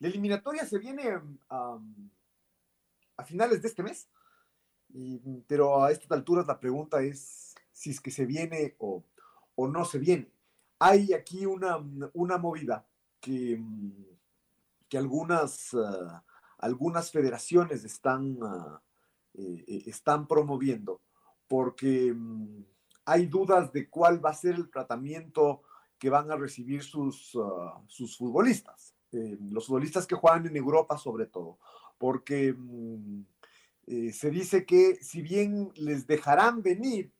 eliminatoria se viene a finales de este mes, pero a estas alturas la pregunta es si es que se viene o, no se viene. Hay aquí una, movida que, que algunas, ah, algunas federaciones están, ah, eh, eh, están promoviendo porque mm, hay dudas de cuál va a ser el tratamiento que van a recibir sus, ah, sus futbolistas, eh, los futbolistas que juegan en Europa sobre todo, porque mm, se dice que si bien les dejarán venir,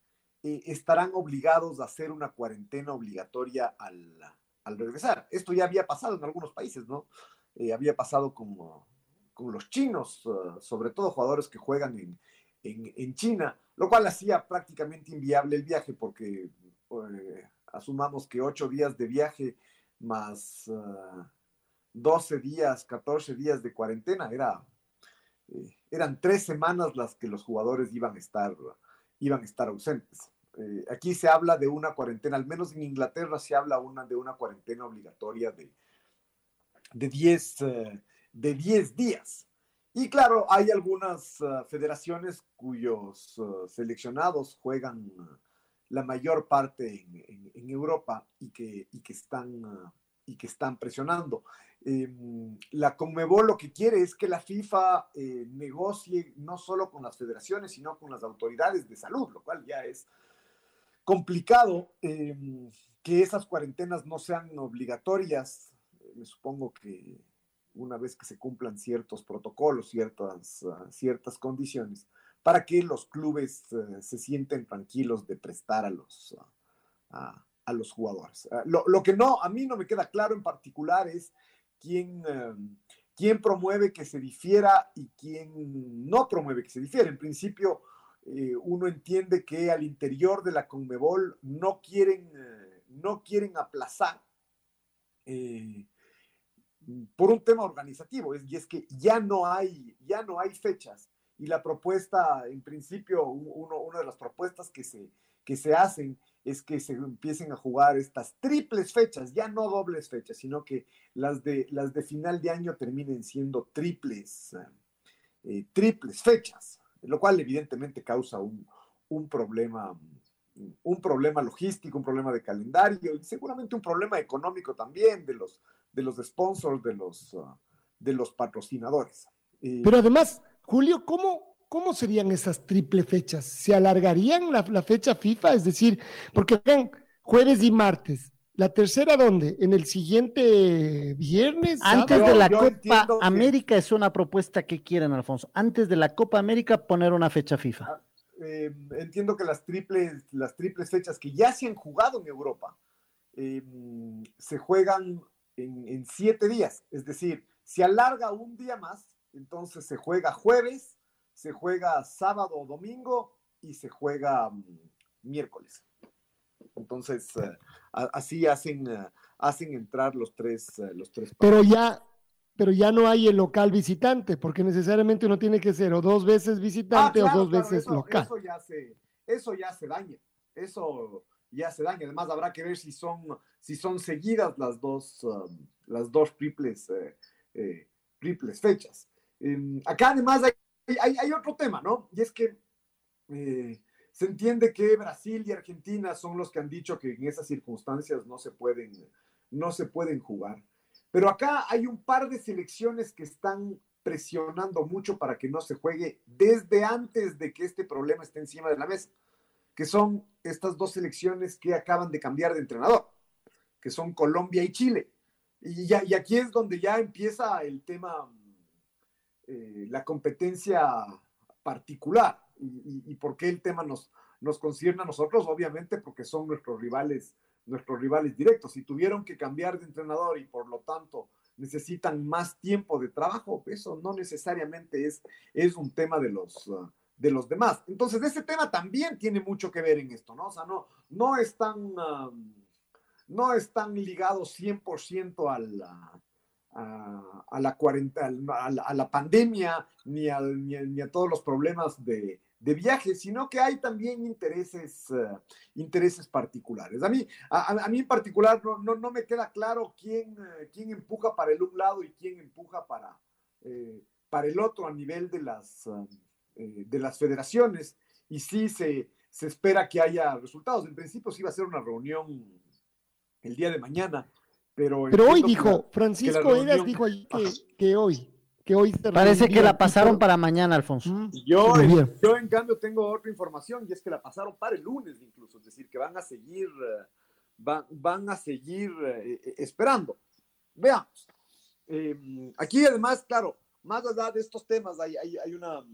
eh, estarán obligados a hacer una cuarentena obligatoria al, regresar. Esto ya había pasado en algunos países, ¿no? Eh, había pasado con, con los chinos, uh, sobre todo jugadores que juegan en, en, China, lo cual hacía prácticamente inviable el viaje porque eh, asumamos que ocho días de viaje más 12 uh, días, 14 días de cuarentena, era, eran tres semanas las que los jugadores iban a estar, iban a estar ausentes. Eh, aquí se habla de una cuarentena, al menos en Inglaterra se habla de una cuarentena obligatoria de, de 10 eh, de días. Y claro, hay algunas eh, federaciones cuyos seleccionados juegan la mayor parte en, Europa y que, y que, están, y que están presionando. Em, la Conmebol lo que quiere es que la FIFA negocie no solo con las federaciones, sino con las autoridades de salud, lo cual ya es complicado em, que esas cuarentenas no sean obligatorias. Me supongo que una vez que se cumplan ciertos protocolos, ciertas, ah, ciertas condiciones, para que los clubes eh, se sienten tranquilos de prestar a los, ah, a, los jugadores. Ah, lo, lo, que no, a mí no me queda claro en particular es quién, em, quién promueve que se difiera y quién no promueve que se difiera. En principio, eh, uno entiende que al interior de la Conmebol no quieren, eh, no quieren aplazar eh, por un tema organizativo, y es que ya no hay, ya no hay fechas. Y la propuesta, en principio, una de las propuestas que se, que se hacen es que se empiecen a jugar estas triples fechas, ya no dobles fechas, sino que las de, las de final de año terminen siendo triples, triples fechas lo cual evidentemente causa un, problema un problema logístico, un problema de calendario y seguramente un problema económico también de los, de los sponsors, de los, de los patrocinadores. Pero además, Julio, ¿cómo, ¿cómo serían esas triple fechas? ¿Se alargarían la, fecha FIFA? Es decir, porque vean, jueves y martes, ¿La tercera dónde? ¿En el siguiente viernes? Antes de la Copa América es una propuesta que quieren, Alfonso. Antes de la Copa América poner una fecha FIFA. Ah, eh, entiendo que las triples, las triples fechas que ya se han jugado en Europa eh, se juegan en, en, siete días. Es decir, se alarga un día más, entonces se juega jueves, se juega sábado o domingo y se juega mm, miércoles. Entonces, eh, así hacen, eh, hacen entrar los tres, eh, los tres. Pero ya, pero ya no hay el local visitante, porque necesariamente uno tiene que ser o dos veces visitante ah, o dos veces local. Eso ya, se, eso ya se daña, eso ya se daña. Además habrá que ver si son, si son seguidas las dos, um, las dos triples, triples fechas. Acá además hay, hay, otro tema, ¿no? Y es que se entiende que Brasil y Argentina son los que han dicho que en esas circunstancias no se pueden, no se pueden jugar. Pero acá hay un par de selecciones que están presionando mucho para que no se juegue desde antes de que este problema esté encima de la mesa, que son estas dos selecciones que acaban de cambiar de entrenador, que son Colombia y Chile. Y aquí es donde ya empieza el tema, eh, la competencia particular. Y, por qué el tema nos, nos concierne a nosotros? Obviamente porque son nuestros rivales, nuestros rivales directos. Y tuvieron que cambiar de entrenador y por lo tanto necesitan más tiempo de trabajo, eso no necesariamente es, es un tema de los, uh, de los demás. Entonces, ese tema también tiene mucho que ver en esto, ¿no? O sea, no, no están, um, no están ligados 100% a la, a, a la, a, la, pandemia ni, ni a todos los problemas de, de viaje, sino que hay también intereses, uh, intereses particulares. A mí, a, mí en particular no, no, no, me queda claro quién, uh, quién empuja para el un lado y quién empuja para, eh, para el otro a nivel de las, uh, de las federaciones y sí se, se espera que haya resultados. En principio sí va a ser una reunión el día de mañana, pero... Pero hoy dijo, Francisco Eras dijo ahí que, que hoy que hoy Parece que la pasaron para mañana, Alfonso. Yo, yo, en cambio, tengo otra información y es que la pasaron para el lunes incluso, es decir, que van a seguir, eh, van, van a seguir eh, eh, esperando. Veamos. Em, aquí además, claro, más allá de estos temas, hay, hay, hay, una,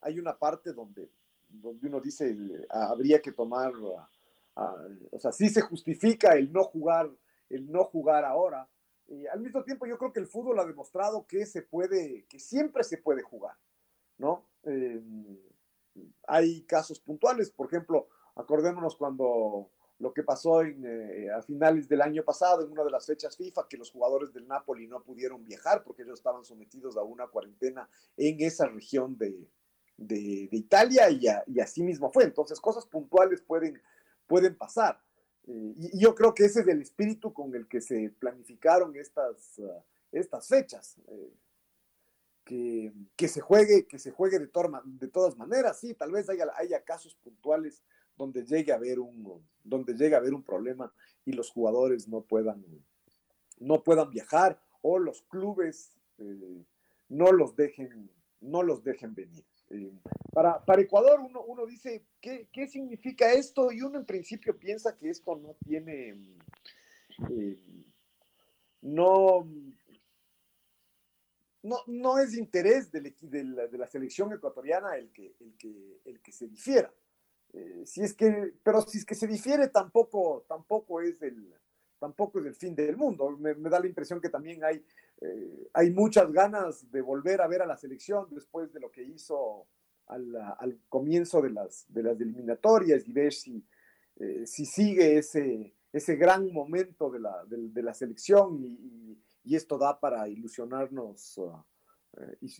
hay una parte donde, donde uno dice, habría que tomar, o sea, sí se justifica el no jugar, el no jugar ahora, al mismo tiempo yo creo que el fútbol ha demostrado que se puede, que siempre se puede jugar, ¿no? Eh, hay casos puntuales, por ejemplo, acordémonos cuando lo que pasó en, eh, a finales del año pasado, en una de las fechas FIFA, que los jugadores del Napoli no pudieron viajar porque ellos estaban sometidos a una cuarentena en esa región de, de, Italia y, y, así mismo fue. Entonces, cosas puntuales pueden, pueden pasar. Eh, y, yo creo que ese es el espíritu con el que se planificaron estas, uh, estas fechas. Eh, que, que, se juegue, que se juegue de, de todas maneras, sí, tal vez haya, haya casos puntuales donde llegue a haber un, donde llegue a haber un problema y los jugadores no puedan, no puedan viajar o los clubes eh, no los dejen, no los dejen venir. Eh, para, para, Ecuador uno, uno dice, ¿qué, ¿qué, significa esto? Y uno en principio piensa que esto no tiene, eh, no, no, no es interés de, la, de la selección ecuatoriana el que, el que, el que se difiera. Eh, si es que, pero si es que se difiere tampoco, tampoco es el, tampoco es el fin del mundo. Me, me da la impresión que también hay eh, hay muchas ganas de volver a ver a la selección después de lo que hizo al, al comienzo de las, de las eliminatorias y ver si, eh, si sigue ese, ese gran momento de la, de, de la selección y, y, esto da para ilusionarnos, uh,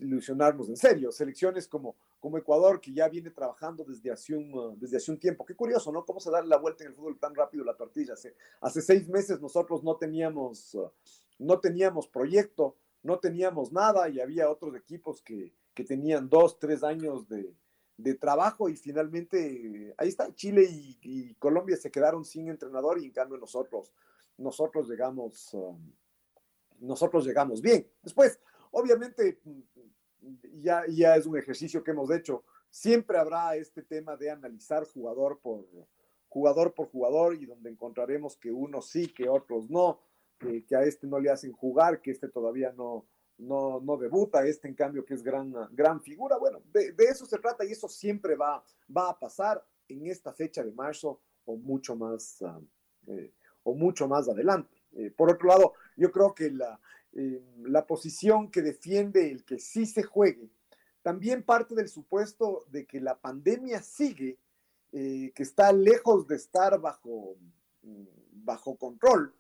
ilusionarnos en serio. Selecciones como, como Ecuador, que ya viene trabajando desde hace, un, uh, desde hace un tiempo. Qué curioso, ¿no? Cómo se da la vuelta en el fútbol tan rápido la tortilla. Hace, hace seis meses nosotros no teníamos... Uh, no teníamos proyecto, no teníamos nada y había otros equipos que, que tenían dos, tres años de, de, trabajo y finalmente ahí está, Chile y, Colombia se quedaron sin entrenador y en cambio nosotros, nosotros llegamos, um, nosotros llegamos bien. Después, obviamente, ya, ya es un ejercicio que hemos hecho, siempre habrá este tema de analizar jugador por jugador por jugador y donde encontraremos que unos sí, que otros no que, a este no le hacen jugar, que este todavía no, no, no debuta, este en cambio que es gran, gran figura. Bueno, de, eso se trata y eso siempre va, va a pasar en esta fecha de marzo o mucho más, ah, eh, o mucho más adelante. Eh, por otro lado, yo creo que la, eh, la posición que defiende el que sí se juegue también parte del supuesto de que la pandemia sigue, que está lejos de estar bajo, mm, bajo control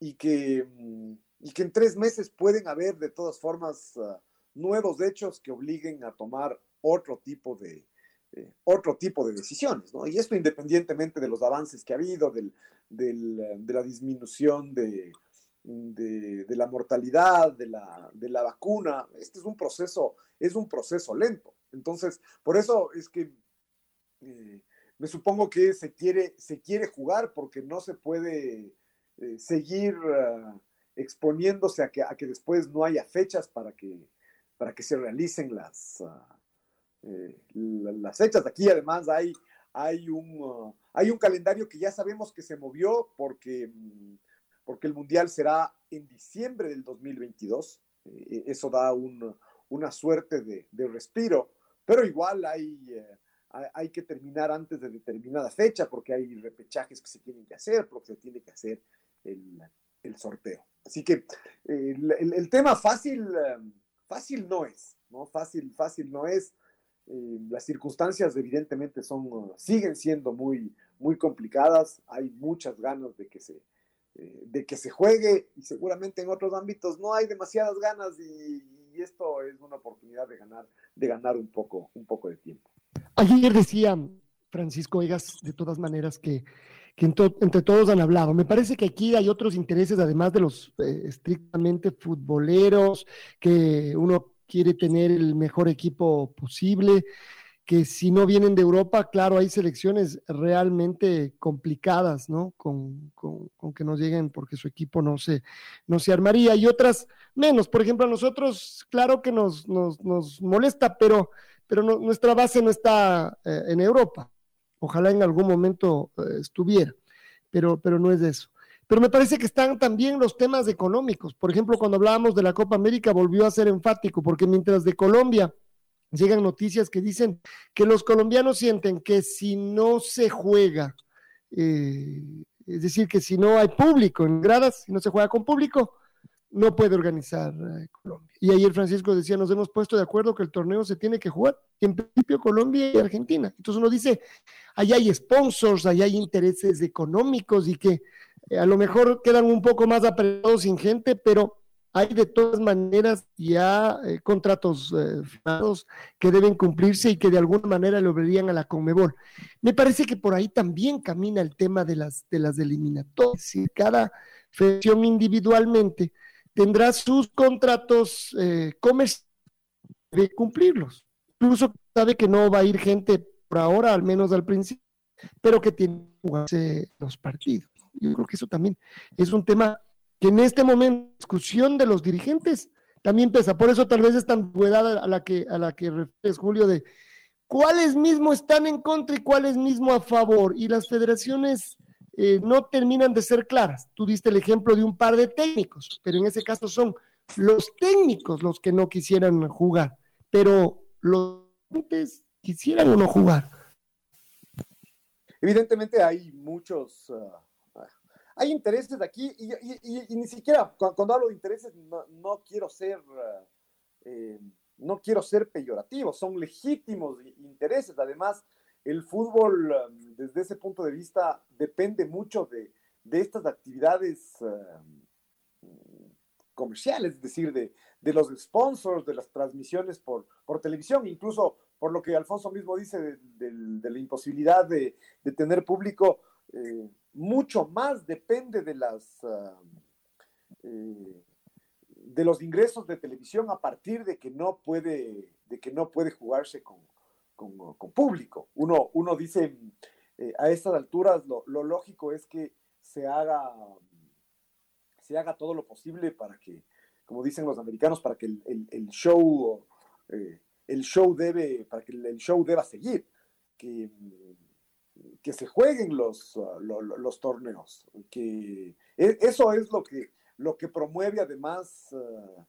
y que, mm, y que en tres meses pueden haber de todas formas uh, nuevos hechos que obliguen a tomar otro tipo de, eh, otro tipo de decisiones, ¿no? Y esto independientemente de los avances que ha habido, del, del, eh, de la disminución de, de, de, la mortalidad, de la, de la vacuna, este es un proceso, es un proceso lento. Entonces, por eso es que eh, me supongo que se quiere, se quiere jugar porque no se puede eh, seguir ah, exponiéndose a que, a que después no haya fechas para que, para que se realicen las, eh, las fechas. Aquí además hay, hay, un, ah, hay un calendario que ya sabemos que se movió porque, mm, porque el Mundial será en diciembre del 2022. Eh, eso da una suerte de, de, respiro, pero igual hay, hay que terminar antes de determinada fecha porque hay repechajes que se tienen que hacer, porque se tiene que hacer el, el sorteo. Así que el, el, tema fácil, fácil no es, ¿no? Fácil, fácil no es. Eh, las circunstancias evidentemente son, siguen siendo muy, muy complicadas. Hay muchas ganas de que se, eh, de que se juegue y seguramente en otros ámbitos no hay demasiadas ganas y, esto es una oportunidad de ganar, de ganar un poco, un poco de tiempo. Ayer decía Francisco Egas, de todas maneras, que, que entre todos han hablado. Me parece que aquí hay otros intereses, además de los eh, estrictamente futboleros, que uno quiere tener el mejor equipo posible, que si no vienen de Europa, claro, hay selecciones realmente complicadas, ¿no? Con, que no lleguen porque su equipo no se, no se armaría y otras menos. Por ejemplo, a nosotros, claro que nos, nos, nos molesta, pero, pero nuestra base no está eh, en Europa. Ojalá en algún momento eh, estuviera, pero, pero no es eso. Pero me parece que están también los temas económicos. Por ejemplo, cuando hablábamos de la Copa América, volvió a ser enfático, porque mientras de Colombia llegan noticias que dicen que los colombianos sienten que si no se juega, eh, es decir, que si no hay público en gradas, si no se juega con público, no puede organizar eh, Colombia. Y ayer Francisco decía, nos hemos puesto de acuerdo que el torneo se tiene que jugar, en principio Colombia y Argentina. Entonces uno dice, allá hay sponsors, allá hay intereses económicos y que a lo mejor quedan un poco más apretados sin gente, pero hay de todas maneras ya eh, contratos eh, firmados que deben cumplirse y que de alguna manera le obligarían a la Conmebol. Me parece que por ahí también camina el tema de las, de las eliminatorias. Y cada federación individualmente tendrá sus contratos eh, comerciales de cumplirlos. Incluso sabe que no va a ir gente por ahora, al menos al principio, pero que tiene que jugarse los partidos. Yo creo que eso también es un tema que en este momento, discusión de los dirigentes, también pesa. Por eso tal vez esta ambigüedad a la que, a la que refieres, Julio, de cuáles mismo están en contra y cuáles mismo a favor. Y las federaciones eh, no terminan de ser claras. Tú diste el ejemplo de un par de técnicos, pero en ese caso son los técnicos los que no quisieran jugar, pero los dirigentes quisieran o no jugar. Evidentemente hay muchos... Ah, hay intereses aquí y, ni siquiera cuando, hablo de intereses no, quiero ser eh, no quiero ser peyorativo, son legítimos intereses. Además, el fútbol um, desde ese punto de vista depende mucho de, estas actividades um, comerciales, es decir, de, los sponsors, de las transmisiones por, por televisión, incluso por lo que Alfonso mismo dice de, la imposibilidad de, tener público. Eh, mucho más depende de las ah, eh, de los ingresos de televisión a partir de que no puede de que no puede jugarse con, público. Uno, uno dice eh, a estas alturas lo, lógico es que se haga se haga todo lo posible para que, como dicen los americanos, para que el, show eh, el show debe para que el show deba seguir. Que que se jueguen los, uh, los, torneos, que e, eso es lo que, lo que promueve además uh,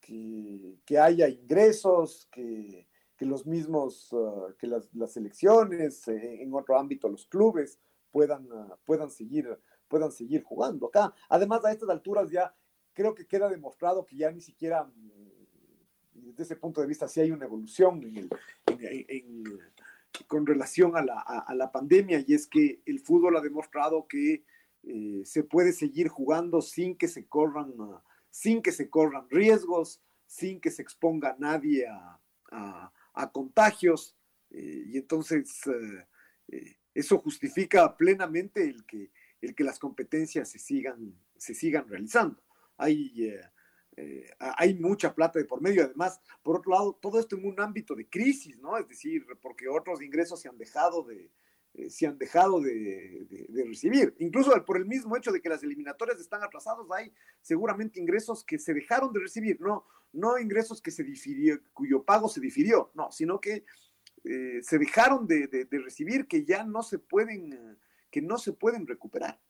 que, haya ingresos, que, los mismos, uh, que las, las selecciones, eh, en otro ámbito los clubes puedan, puedan, seguir, puedan seguir jugando acá. Además, a estas alturas ya creo que queda demostrado que ya ni siquiera mm, desde ese punto de vista sí hay una evolución con relación a la, pandemia y es que el fútbol ha demostrado que eh, se puede seguir jugando sin que se corran, sin que se corran riesgos, sin que se exponga nadie a, contagios. Eh, y entonces eh, eso justifica plenamente el que, el que las competencias se sigan, se sigan realizando. Hay eh, hay mucha plata de por medio. Además, por otro lado, todo esto en un ámbito de crisis, ¿no? Es decir, porque otros ingresos se han dejado de, se han dejado de, recibir. Incluso por el mismo hecho de que las eliminatorias están atrasadas, hay seguramente ingresos que se dejaron de recibir, no, no ingresos que se difirió, cuyo pago se difirió, no, sino que se dejaron de, recibir que ya no se pueden, que no se pueden recuperar.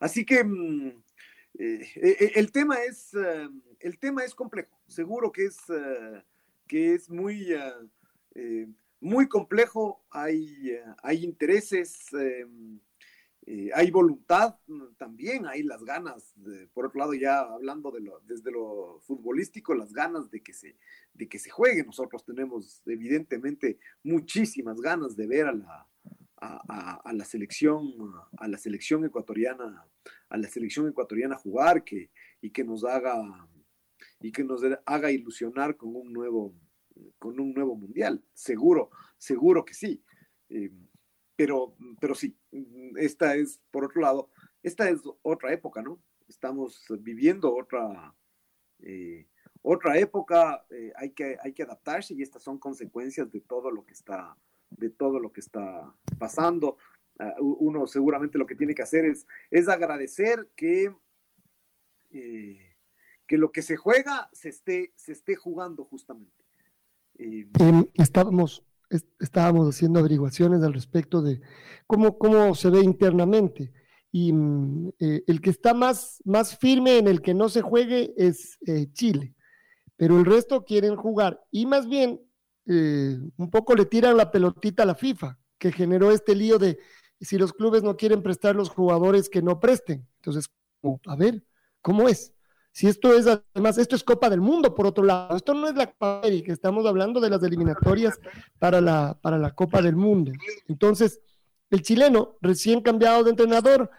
así que mm, eh, eh, eh, el, tema es, el tema es complejo, seguro que es, que es muy, muy complejo, hay, hay intereses, hay voluntad también, hay las ganas, por otro lado ya hablando de lo, desde lo futbolístico, las ganas de que, se, de que se juegue, nosotros tenemos evidentemente muchísimas ganas de ver a la, a, la selección, a la selección ecuatoriana, a la selección ecuatoriana jugar que, y que nos haga y que nos haga ilusionar con un nuevo, con un nuevo mundial. Seguro, seguro que sí. Eh, pero, pero sí, esta es, por otro lado, esta es otra época, ¿no? Estamos viviendo otra, eh, otra época, eh, hay, que, hay que adaptarse y estas son consecuencias de todo lo que está, de todo lo que está pasando. Ah, uno seguramente lo que tiene que hacer es, es agradecer que, que lo que se juega se esté, se esté jugando justamente. Eh, estábamos, estábamos haciendo averiguaciones al respecto de cómo, cómo se ve internamente. Y mm, eh, el que está más, más firme en el que no se juegue es Chile, pero el resto quieren jugar. Y más bien eh, un poco le tiran la pelotita a la FIFA, que generó este lío de si los clubes no quieren prestar los jugadores que no presten. Entonces, a ver, ¿cómo es? Si esto es, además, esto es Copa del Mundo, por otro lado, esto no es la Copa América, estamos hablando de las eliminatorias para la, para la Copa del Mundo. Entonces, el chileno, recién cambiado de entrenador,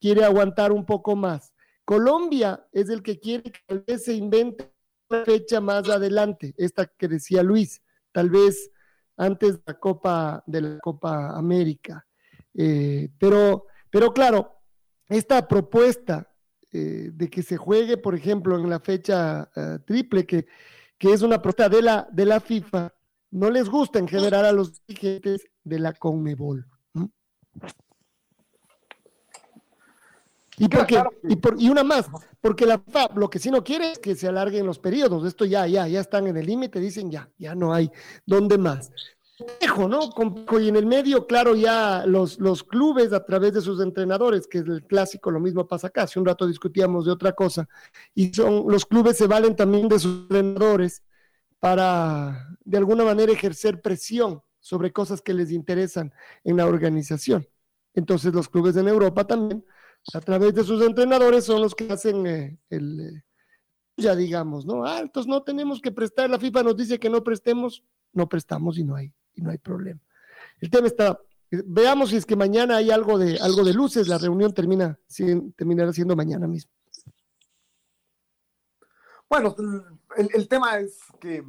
quiere aguantar un poco más. Colombia es el que quiere que tal vez se invente una fecha más adelante, esta que decía Luis, tal vez antes de la Copa, de la Copa América. Eh, pero, pero claro, esta propuesta eh, de que se juegue, por ejemplo, en la fecha eh, triple, que, que, es una propuesta de la, de la FIFA, no les gusta en general a los dirigentes de la CONMEBOL. Y, porque, y, por, y una más, porque la FIFA lo que sí no quiere es que se alarguen los periodos. Esto ya, ya, ya están en el límite, dicen ya, ya no hay dónde más. ¿No? Y en el medio, claro, ya los, los clubes a través de sus entrenadores, que es el clásico, lo mismo pasa acá. Hace un rato discutíamos de otra cosa. Y son, los clubes se valen también de sus entrenadores para, de alguna manera, ejercer presión sobre cosas que les interesan en la organización. Entonces, los clubes en Europa también a través de sus entrenadores son los que hacen eh, el, eh, ya digamos, ¿no? Ah, entonces no tenemos que prestar, la FIFA nos dice que no prestemos, no prestamos y no hay, no hay problema. El tema está, veamos si es que mañana hay algo de, algo de luces, la reunión termina, terminará siendo mañana mismo. Bueno, el, tema es que,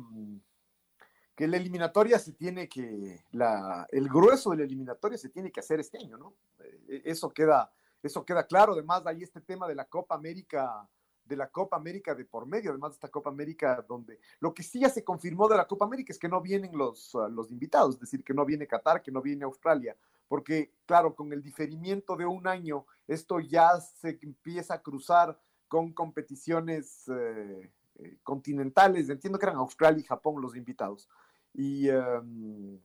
que la eliminatoria se tiene que, la, el grueso de la eliminatoria se tiene que hacer este año, ¿no? Eh, eso queda, eso queda claro. Además, hay este tema de la Copa América, de la Copa América de por medio, además de esta Copa América, donde lo que sí ya se confirmó de la Copa América es que no vienen los, ah, los invitados, es decir, que no viene Qatar, que no viene Australia, porque, claro, con el diferimiento de un año, esto ya se empieza a cruzar con competiciones eh, eh, continentales. Entiendo que eran Australia y Japón los invitados. Y. Em,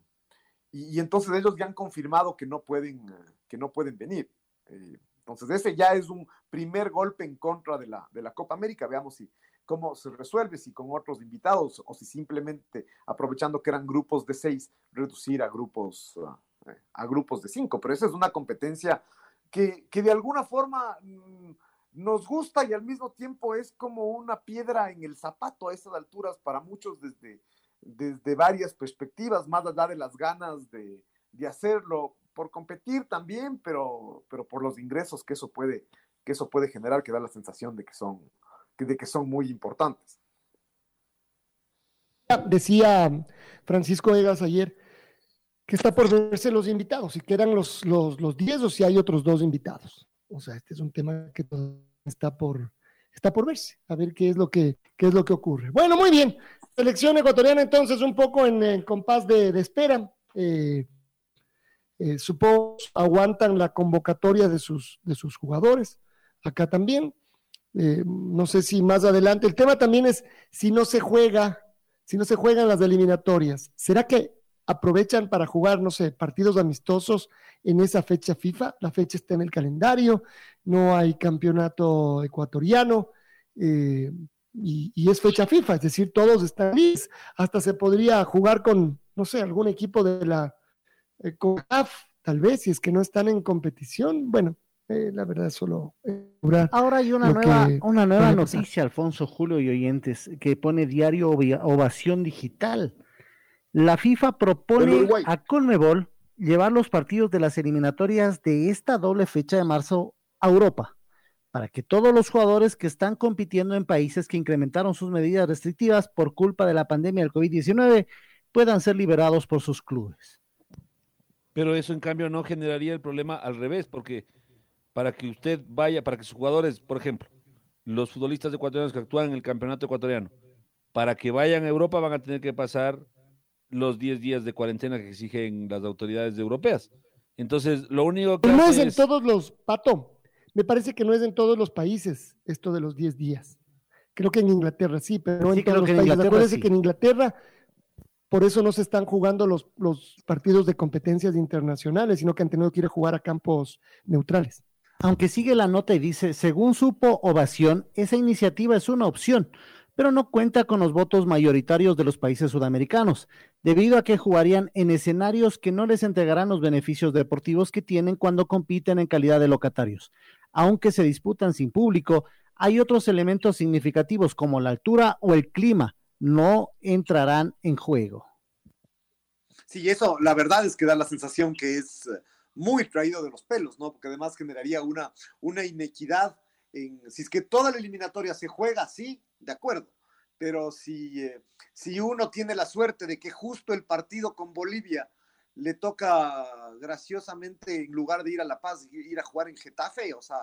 y, entonces ellos ya han confirmado que no pueden, que no pueden venir. Eh, entonces, ese ya es un primer golpe en contra de la, de la Copa América. Veamos si cómo se resuelve, si con otros invitados o si simplemente aprovechando que eran grupos de seis, reducir a grupos, eh, a grupos de cinco. Pero esa es una competencia que, que de alguna forma mm, nos gusta y al mismo tiempo es como una piedra en el zapato a esas alturas para muchos desde, desde varias perspectivas, más allá de las ganas de, de hacerlo por competir también, pero, pero por los ingresos que eso puede, que eso puede generar, que da la sensación de que son, de que son muy importantes. Decía Francisco Egas ayer que está por verse los invitados, si quedan los, los, los 10 o si hay otros dos invitados. O sea, este es un tema que está por, está por verse, a ver qué es lo que, qué es lo que ocurre. Bueno, muy bien. Selección ecuatoriana entonces un poco en, compás de, de espera. Eh, eh, supongo aguantan la convocatoria de sus, de sus jugadores. Acá también. Eh, no sé si más adelante. El tema también es si no se juega, si no se juegan las eliminatorias, ¿será que aprovechan para jugar, no sé, partidos amistosos en esa fecha FIFA? La fecha está en el calendario, no hay campeonato ecuatoriano. Eh, y, es fecha FIFA, es decir, todos están listos. Hasta se podría jugar con, no sé, algún equipo de la eh, tal vez, si es que no están en competición. Bueno, eh, la verdad, solo. Ahora hay una nueva, una nueva noticia, Alfonso, Julio y oyentes, que pone diario Ovación Digital. La FIFA propone a Conmebol llevar los partidos de las eliminatorias de esta doble fecha de marzo a Europa para que todos los jugadores que están compitiendo en países que incrementaron sus medidas restrictivas por culpa de la pandemia del COVID-19 puedan ser liberados por sus clubes. Pero eso en cambio no generaría el problema al revés, porque para que usted vaya, para que sus jugadores, por ejemplo, los futbolistas ecuatorianos que actúan en el campeonato ecuatoriano, para que vayan a Europa van a tener que pasar los 10 días de cuarentena que exigen las autoridades europeas. Entonces, lo único que... No es en todos los, Pato, me parece que no es en todos los países esto de los 10 días. Creo que en Inglaterra sí, pero no en todos los países. Acuérdense que en Inglaterra por eso no se están jugando los, partidos de competencias internacionales, sino que han tenido que jugar a campos neutrales. Aunque sigue la nota y dice, según supo Ovación, esa iniciativa es una opción, pero no cuenta con los votos mayoritarios de los países sudamericanos, debido a que jugarían en escenarios que no les entregarán los beneficios deportivos que tienen cuando compiten en calidad de locatarios aunque se disputan sin público, hay otros elementos significativos como la altura o el clima, no entrarán en juego. Sí, eso la verdad es que da la sensación que es eh, muy traído de los pelos, ¿no? Porque además generaría una, una inequidad en, si es que toda la eliminatoria se juega así, de acuerdo, pero si, eh, si uno tiene la suerte de que justo el partido con Bolivia le toca graciosamente, en lugar de ir a La Paz, ir a jugar en Getafe, o sea,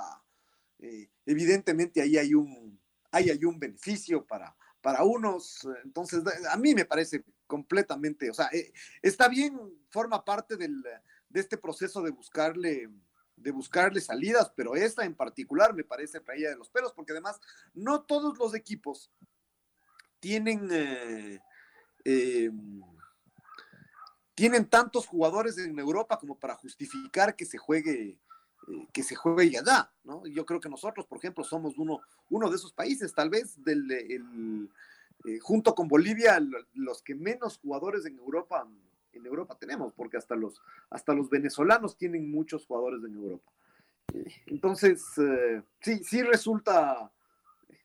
eh, evidentemente ahí hay un, ahí hay un beneficio para, para unos, entonces a mí me parece completamente, o sea, eh, está bien, forma parte del, de este proceso de buscarle de buscarle salidas, pero esta en particular me parece traída de los pelos, porque además no todos los equipos tienen eh, tienen tantos jugadores en Europa como para justificar que se juegue eh, que se juegue allá, ¿no? Yo creo que nosotros, por ejemplo, somos uno, uno de esos países, tal vez del, eh, junto con Bolivia, los que menos jugadores en Europa, en Europa tenemos, porque hasta los, hasta los venezolanos tienen muchos jugadores en Europa. Eh, entonces, sí, sí resulta,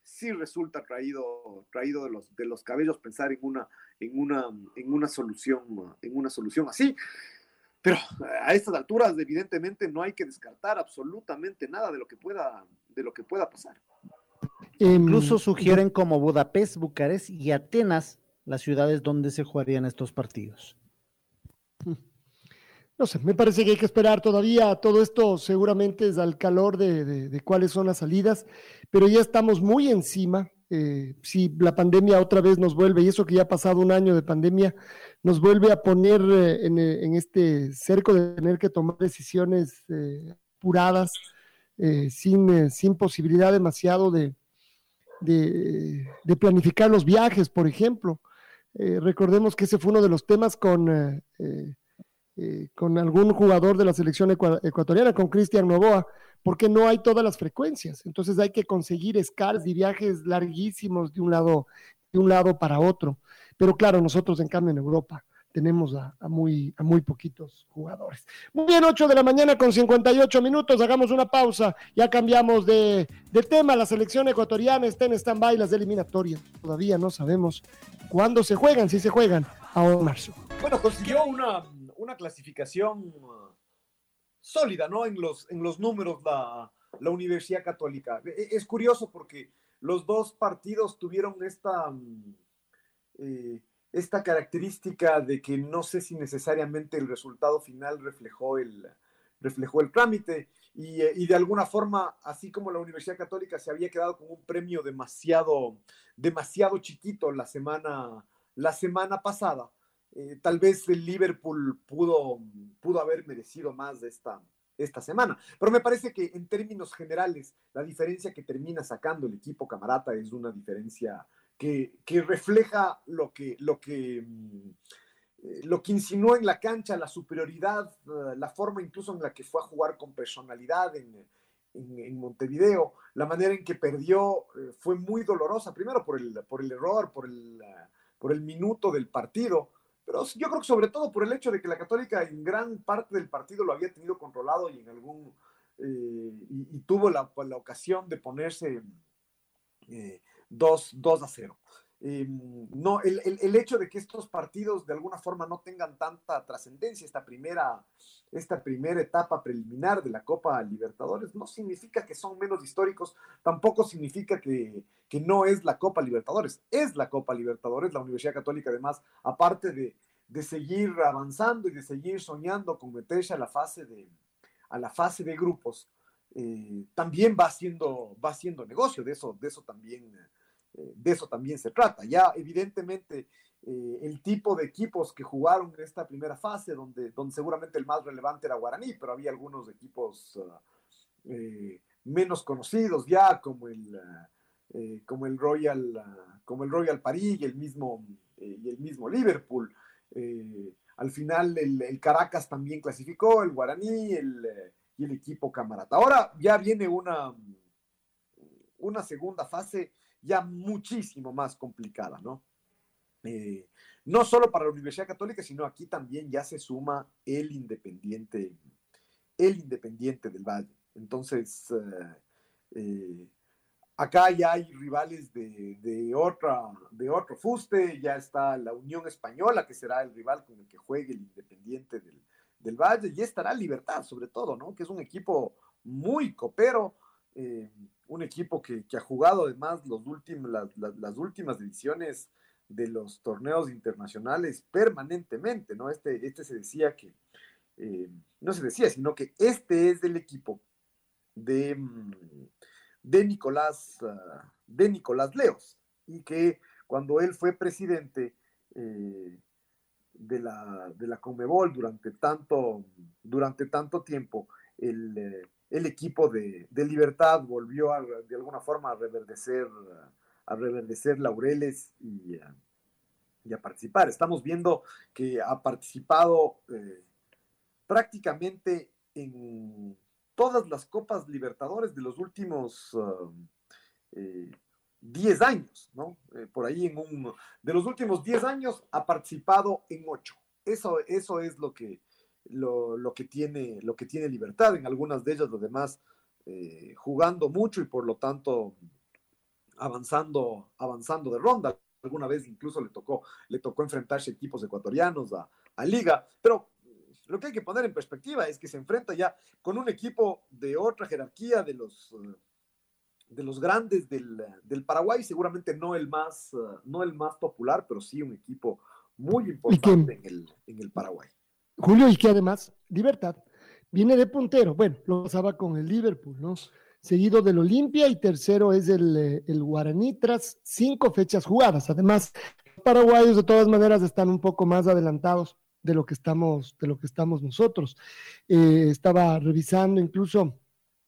sí resulta traído, traído de los, de los cabellos pensar en una, en una, en una solución, en una solución así. Pero a estas alturas, evidentemente, no hay que descartar absolutamente nada de lo que pueda, de lo que pueda pasar. Incluso sugieren como Budapest, Bucarest y Atenas las ciudades donde se jugarían estos partidos. No sé, me parece que hay que esperar todavía. Todo esto seguramente es al calor de, de cuáles son las salidas, pero ya estamos muy encima eh, si la pandemia otra vez nos vuelve, y eso que ya ha pasado un año de pandemia, nos vuelve a poner eh, eh, en, este cerco de tener que tomar decisiones apuradas, sin, posibilidad demasiado de, de, planificar los viajes, por ejemplo. recordemos que ese fue uno de los temas con, con algún jugador de la selección ecuatoriana, con Cristian Novoa, porque no hay todas las frecuencias. Entonces hay que conseguir escalas y viajes larguísimos de un lado, de un lado para otro. Pero claro, nosotros en cambio en Europa tenemos a, muy, a muy poquitos jugadores. Muy bien, 8 de la mañana con 58 minutos, hagamos una pausa, ya cambiamos de, tema, la selección ecuatoriana está en stand-by, las eliminatorias, todavía no sabemos cuándo se juegan, si se juegan, ahora en marzo. Bueno, consiguió una, una clasificación sólida, ¿no? En los, en los números la, la Universidad Católica. E, e, es curioso porque los dos partidos tuvieron esta, mm, eh, esta característica de que no sé si necesariamente el resultado final reflejó el, reflejó el trámite y, eh, y, de alguna forma, así como la Universidad Católica se había quedado con un premio demasiado, demasiado chiquito la semana, la semana pasada, eh, tal vez el Liverpool pudo, pudo haber merecido más de esta, esta semana. Pero me parece que en términos generales, la diferencia que termina sacando el equipo camarata es una diferencia que, que refleja lo que, lo que, mm, eh, lo que insinuó en la cancha, la superioridad, eh, la forma incluso en la que fue a jugar con personalidad en, en, Montevideo, la manera en que perdió fue muy dolorosa, primero por el, por el error, por el, por el minuto del partido, pero yo creo que sobre todo por el hecho de que la Católica en gran parte del partido lo había tenido controlado y en algún eh, y, tuvo la, la, ocasión de ponerse 2 eh, a 0. Em, no, el, el, hecho de que estos partidos de alguna forma no tengan tanta trascendencia, esta primera, esta primera etapa preliminar de la Copa Libertadores, no significa que son menos históricos, tampoco significa que, que no es la Copa Libertadores, es la Copa Libertadores, la Universidad Católica además, aparte de, de seguir avanzando y de seguir soñando con meterse a la fase de, a la fase de grupos, eh, también va haciendo, va haciendo negocio, de eso, de eso también eh, de eso también se trata. Ya evidentemente eh, el tipo de equipos que jugaron en esta primera fase, donde, donde seguramente el más relevante era Guaraní, pero había algunos equipos ah, eh, menos conocidos ya, como el, como el Royal, ah, como el Royal París y el mismo, y el mismo Liverpool. al final el, Caracas también clasificó, el Guaraní el, y el equipo Camarata. Ahora ya viene una, una segunda fase ya muchísimo más complicada, ¿no? Eh, no solo para la Universidad Católica, sino aquí también ya se suma el Independiente, el Independiente del Valle. Entonces, eh, eh, acá ya hay rivales de, otra, de otro fuste, ya está la Unión Española, que será el rival con el que juegue el Independiente del, del Valle, y estará Libertad, sobre todo, ¿no? Que es un equipo muy copero un equipo que, ha jugado además los las últimas ediciones de los torneos internacionales permanentemente, ¿no? Este, este se decía que, eh, no se decía, sino que este es el equipo de, mm, de, Nicolás, ah, de Nicolás Leos, y que cuando él fue presidente eh, de, la, de la Conmebol durante tanto, durante tanto tiempo, el, eh, el equipo de, Libertad volvió de alguna forma a reverdecer, a reverdecer laureles y, a participar. Estamos viendo que ha participado eh, prácticamente en todas las Copas Libertadores de los últimos 10 eh, años, ¿no? Eh, por ahí en un... De los últimos 10 años ha participado en 8. Eso, eso es lo que, lo, que tiene, lo que tiene libertad, en algunas de ellas además eh, jugando mucho y por lo tanto avanzando, avanzando de ronda. Alguna vez incluso le tocó, le tocó enfrentarse equipos ecuatorianos a, Liga, pero lo que hay que poner en perspectiva es que se enfrenta ya con un equipo de otra jerarquía de los, de los grandes del, Paraguay, seguramente no el, más, no el más popular, pero sí un equipo muy importante en el, en el Paraguay. Julio, y que además, Libertad viene de puntero. Bueno, lo pasaba con el Liverpool, ¿no? Seguido del Olimpia y tercero es el, eh, el Guaraní tras cinco fechas jugadas. Además, los paraguayos de todas maneras están un poco más adelantados de lo que estamos, de lo que estamos nosotros. Eh, estaba revisando incluso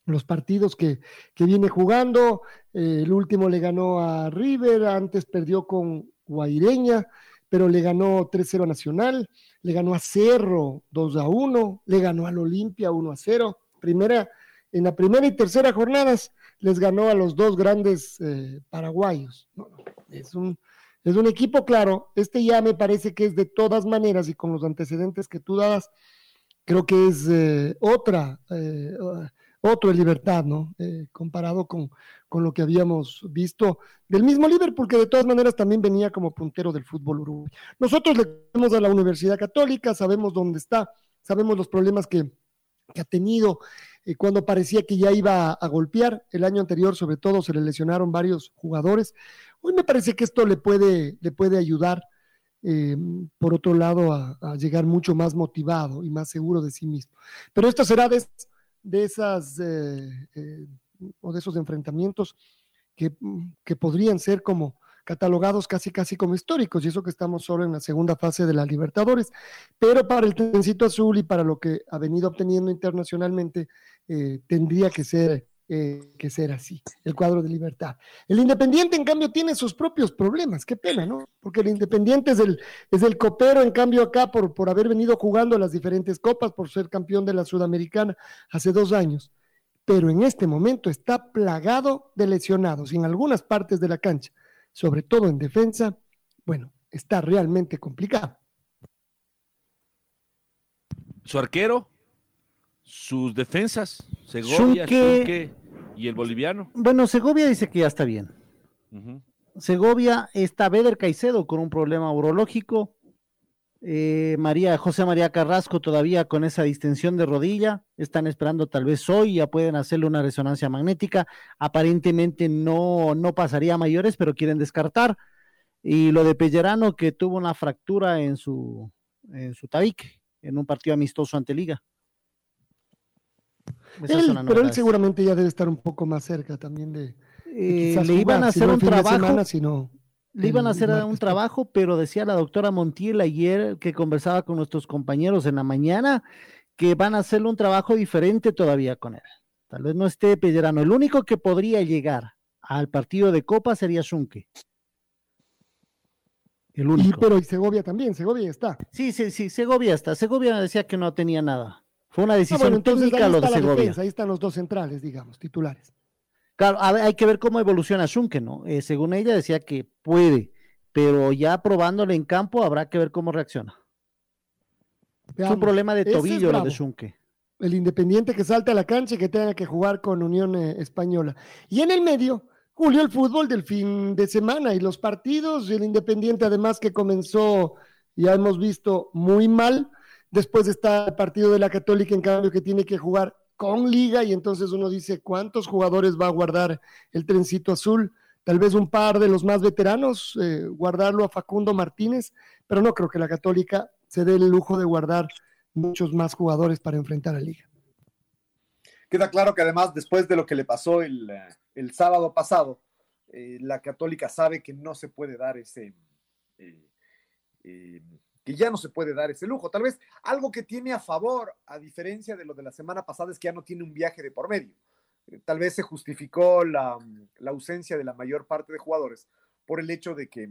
los partidos que, que viene jugando. Eh, el último le ganó a River, antes perdió con Guaireña, pero le ganó 3-0 a Nacional le ganó a Cerro 2 a 1, le ganó al Olimpia 1 a 0. Primera, en la primera y tercera jornadas les ganó a los dos grandes eh, paraguayos. es, un, es un equipo claro. Este ya me parece que es de todas maneras y con los antecedentes que tú dabas, creo que es eh, otra, eh, otro de libertad, ¿no? comparado con, con lo que habíamos visto del mismo Liverpool, que de todas maneras también venía como puntero del fútbol uruguay. Nosotros le tenemos a la Universidad Católica, sabemos dónde está, sabemos los problemas que, ha tenido eh, cuando parecía que ya iba a, golpear. El año anterior, sobre todo, se le lesionaron varios jugadores. Hoy me parece que esto le puede, le puede ayudar, eh, por otro lado, a, llegar mucho más motivado y más seguro de sí mismo. Pero esto será de, de esas... Eh, o de esos enfrentamientos que, que podrían ser como catalogados casi casi como históricos, y eso que estamos solo en la segunda fase de la Libertadores, pero para el trencito azul y para lo que ha venido obteniendo internacionalmente, eh, tendría que ser, eh, que ser así, el cuadro de libertad. El Independiente, en cambio, tiene sus propios problemas, qué pena, ¿no? Porque el Independiente es el, es el copero, en cambio, acá por, por haber venido jugando las diferentes copas, por ser campeón de la Sudamericana hace dos años pero en este momento está plagado de lesionados en algunas partes de la cancha sobre todo en defensa, bueno, está realmente complicado. Su arquero, sus defensas, Segovia, y el boliviano. Bueno, Segovia dice que ya está bien. Segovia está Beder Caicedo con un problema urológico. Eh, María, José María Carrasco todavía con esa distensión de rodilla. Están esperando tal vez hoy, ya pueden hacerle una resonancia magnética. Aparentemente no, no pasaría a mayores, pero quieren descartar. Y lo de Pellerano, que tuvo una fractura en su, en su tabique, en un partido amistoso ante Liga. Pero él seguramente ya debe estar un poco más cerca también de. Eh, le iban a hacer un trabajo. Le iban a hacer un trabajo, pero decía la doctora Montiel ayer que conversaba con nuestros compañeros en la mañana que van a hacerle un trabajo diferente todavía con él. Tal vez no esté Pellerano. El único que podría llegar al partido de Copa sería Zunke. El único. pero y Segovia también, Segovia está. Sí, sí, sí, Segovia está. Segovia decía que no tenía nada. Fue una ah, decisión técnica lo de Segovia. ahí están los dos centrales, digamos, titulares. Claro, hay que ver cómo evoluciona Shunke, ¿no? Eh, según ella decía que puede, pero ya probándole en campo habrá que ver cómo reacciona. es un problema de tobillo lo de Shunke. El Independiente que salta a la cancha y que tenga que jugar con Unión eh, Española. Y en el medio, Julio, el fútbol del fin de semana y los partidos. El Independiente, además, que comenzó, ya hemos visto, muy mal. Después está el partido de la Católica, en cambio, que tiene que jugar con liga y entonces uno dice cuántos jugadores va a guardar el trencito azul, tal vez un par de los más veteranos, eh, guardarlo a Facundo Martínez, pero no creo que la católica se dé el lujo de guardar muchos más jugadores para enfrentar a liga. Queda claro que además después de lo que le pasó el, eh, sábado pasado, eh, la católica sabe que no se puede dar ese que ya no se puede dar ese lujo. Tal vez algo que tiene a favor, a diferencia de lo de la semana pasada, es que ya no tiene un viaje de por medio. Eh, tal vez se justificó la, ausencia de la mayor parte de jugadores por el hecho de que,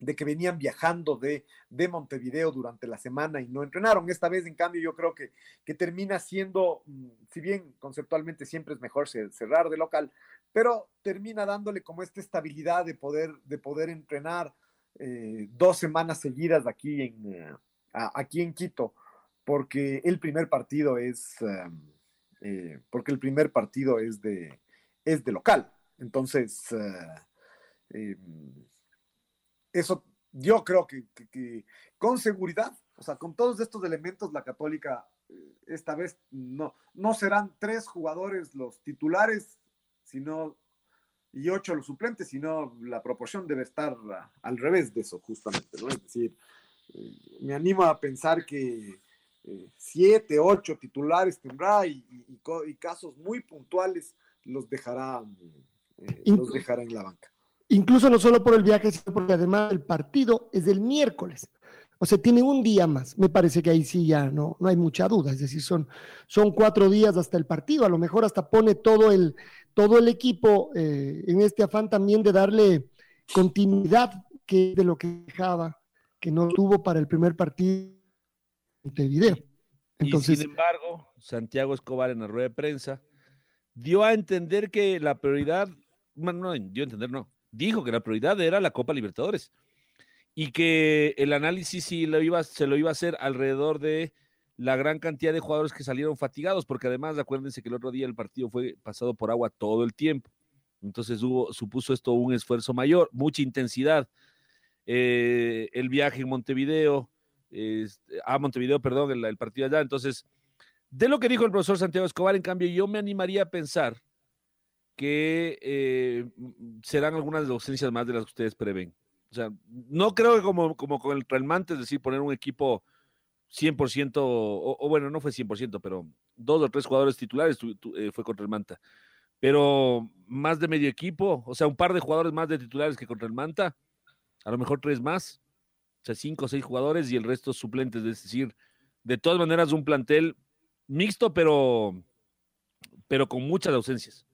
de que venían viajando de, de, Montevideo durante la semana y no entrenaron. Esta vez, en cambio, yo creo que, que termina siendo, mm, si bien conceptualmente siempre es mejor cerrar de local, pero termina dándole como esta estabilidad de poder, de poder entrenar eh, dos semanas seguidas aquí en, eh, aquí en Quito, porque el primer partido es, eh, porque el primer partido es de, es de local. Entonces, eso yo creo que, con seguridad, o sea, con todos estos elementos, la Católica esta vez no, no serán tres jugadores los titulares, sino y ocho los suplentes, sino la proporción debe estar al revés de eso, justamente, ¿no? Es decir, eh, me animo a pensar que eh, siete, ocho titulares tendrá y, casos muy puntuales los dejará, eh, los dejará en la banca. Incluso no solo por el viaje, sino porque además el partido es el miércoles. O sea, tiene un día más. Me parece que ahí sí ya no, no hay mucha duda. Es decir, son, son cuatro días hasta el partido. A lo mejor hasta pone todo el, todo el equipo eh, en este afán también de darle continuidad que de lo que dejaba, que no tuvo para el primer partido de video. Entonces, y sin embargo, Santiago Escobar en la rueda de prensa dio a entender que la prioridad, bueno, no dio a entender, no, dijo que la prioridad era la Copa Libertadores y que el análisis sí lo iba, se lo iba a hacer alrededor de la gran cantidad de jugadores que salieron fatigados, porque además acuérdense que el otro día el partido fue pasado por agua todo el tiempo. Entonces hubo, supuso esto un esfuerzo mayor, mucha intensidad. Eh, el viaje en Montevideo, a Montevideo, perdón, el, partido allá. Entonces, de lo que dijo el profesor Santiago Escobar, en cambio, yo me animaría a pensar que eh, serán algunas de las ausencias más de las que ustedes prevén. O sea, no creo que como, como con el Trelmante, es decir, poner un equipo 100%, o, bueno, no fue 100%, pero dos o tres jugadores titulares eh, fue contra el Manta. pero más de medio equipo, o sea, un par de jugadores más de titulares que contra el Manta, a lo mejor tres más, o sea, cinco o seis jugadores y el resto suplentes, es decir, de todas maneras un plantel mixto, pero, pero con muchas ausencias.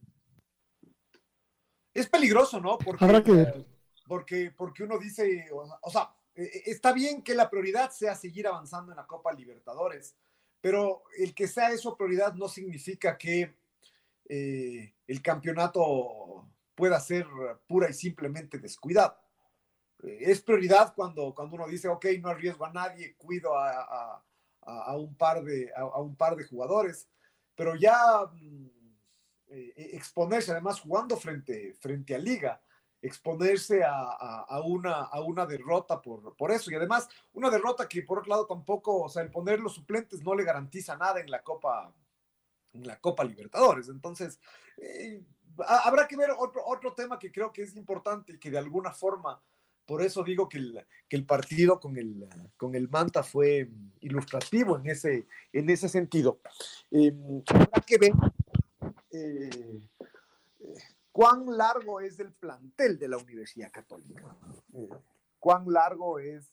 Es peligroso, ¿no? Porque, Porque, porque uno dice, o sea, está bien que la prioridad sea seguir avanzando en la Copa Libertadores, pero el que sea eso prioridad no significa que eh, el campeonato pueda ser pura y simplemente descuidado. Eh, es prioridad cuando, cuando uno dice, ok, no arriesgo a nadie, cuido a, a, un, par de, a, un par de jugadores, pero ya mm, eh, exponerse, además jugando frente, frente a Liga, exponerse a, una, a una derrota por, por eso. Y además, una derrota que por otro lado tampoco, o sea, el poner los suplentes no le garantiza nada en la Copa, en la Copa Libertadores. Entonces, eh, habrá que ver otro, otro tema que creo que es importante y que de alguna forma, por eso digo que el, que el partido con el, con el Manta fue ilustrativo en ese, en ese sentido. Eh, habrá que ver eh, cuán largo es el plantel de la Universidad Católica, cuán largo es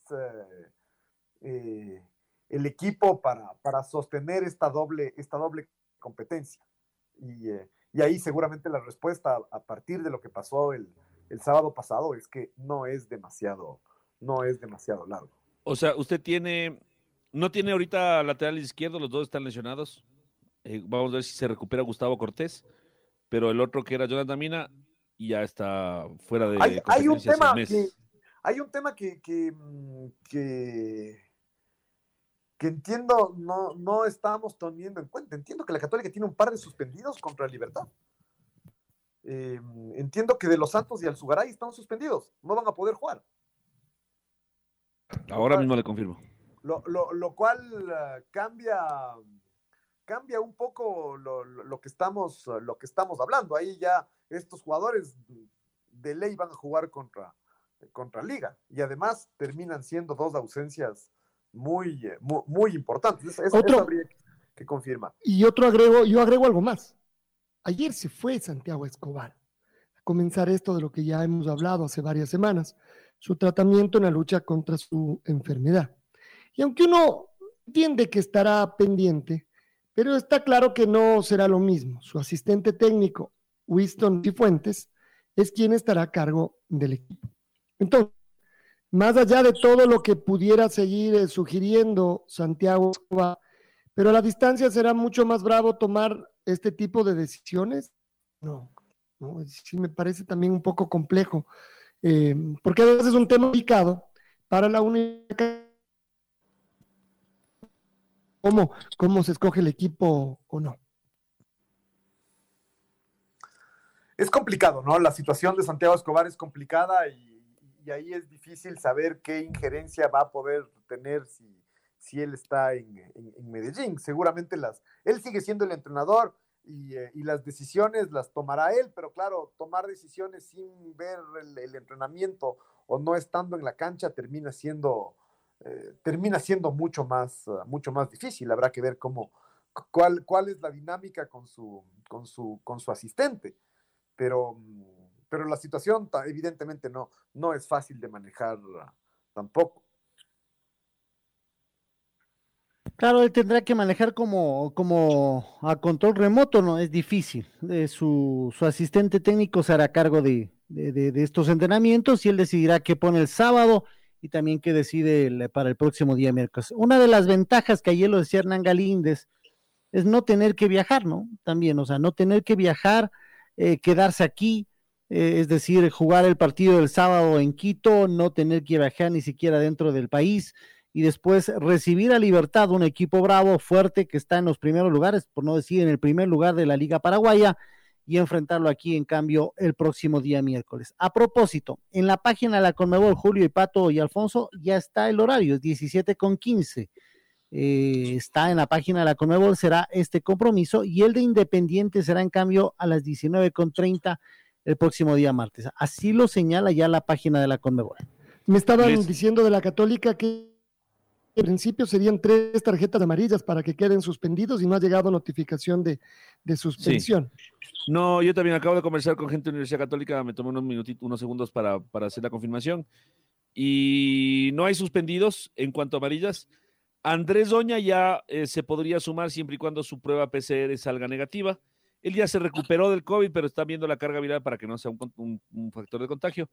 el equipo para, para sostener esta doble, esta doble competencia. Eh, y, ahí seguramente la respuesta a, partir de lo que pasó el, sábado pasado es que no es demasiado, no es demasiado largo. O sea, usted tiene, no tiene ahorita lateral izquierdo, los dos están lesionados. Eh, vamos a ver si se recupera Gustavo Cortés, pero el otro que era Jonathan Mina ya está fuera de hay, hay un tema que hay un tema que, que que entiendo no, no estamos teniendo en cuenta. Entiendo que la Católica tiene un par de suspendidos contra Libertad. Eh, entiendo que de los Santos y Alzugaray están suspendidos, no van a poder jugar. Ahora mismo le confirmo. Lo, lo, cual uh, cambia, cambia un poco lo, lo, que estamos, lo que estamos hablando. Ahí ya estos jugadores de ley van a jugar contra, contra Liga y además terminan siendo dos ausencias muy, eh, muy, importante. Eso, otro, que confirma. Y otro agrego, yo agrego algo más. Ayer se fue Santiago Escobar a comenzar esto de lo que ya hemos hablado hace varias semanas, su tratamiento en la lucha contra su enfermedad. Y aunque uno entiende que estará pendiente, pero está claro que no será lo mismo. Su asistente técnico, Winston Cifuentes, es quien estará a cargo del equipo. Entonces, más allá de todo lo que pudiera seguir eh, sugiriendo Santiago pero a la distancia será mucho más bravo tomar este tipo de decisiones. No, no sí me parece también un poco complejo, eh, porque a veces es un tema delicado para la única cómo, cómo se escoge el equipo o no. Es complicado, ¿no? La situación de Santiago Escobar es complicada y ahí es difícil saber qué injerencia va a poder tener si, si él está en, en, Medellín. Seguramente las, él sigue siendo el entrenador y, eh, y, las decisiones las tomará él, pero claro, tomar decisiones sin ver el, entrenamiento o no estando en la cancha termina siendo, eh, termina siendo mucho más, uh, mucho más difícil. Habrá que ver cómo, cuál, cuál es la dinámica con su, con su, con su asistente. Pero mm, pero la situación evidentemente no, no es fácil de manejar tampoco. Claro, él tendrá que manejar como, como a control remoto, ¿no? Es difícil. Eh, su, su, asistente técnico se hará cargo de, de, estos entrenamientos y él decidirá qué pone el sábado y también qué decide para el próximo día miércoles. Una de las ventajas que ayer lo decía Hernán Galíndez es no tener que viajar, ¿no? También, o sea, no tener que viajar, eh, quedarse aquí, eh, es decir, jugar el partido del sábado en Quito, no tener que viajar ni siquiera dentro del país y después recibir a Libertad, un equipo bravo, fuerte, que está en los primeros lugares, por no decir en el primer lugar de la Liga Paraguaya, y enfrentarlo aquí, en cambio, el próximo día miércoles. A propósito, en la página de la Conmebol, Julio y Pato y Alfonso, ya está el horario, es 17 con 15. Eh, está en la página de la Conmebol, será este compromiso, y el de Independiente será, en cambio, a las 19 con 30 el próximo día martes. Así lo señala ya la página de la Conmebol. Me estaban diciendo de la Católica que en principio serían tres tarjetas amarillas para que queden suspendidos y no ha llegado notificación de, suspensión. No, yo también acabo de conversar con gente de la Universidad Católica, me tomé unos minutitos, unos segundos para, hacer la confirmación. Y no hay suspendidos en cuanto a amarillas. Andrés Doña ya eh, se podría sumar siempre y cuando su prueba PCR salga negativa. Él ya se recuperó del COVID, pero está viendo la carga viral para que no sea un factor de contagio.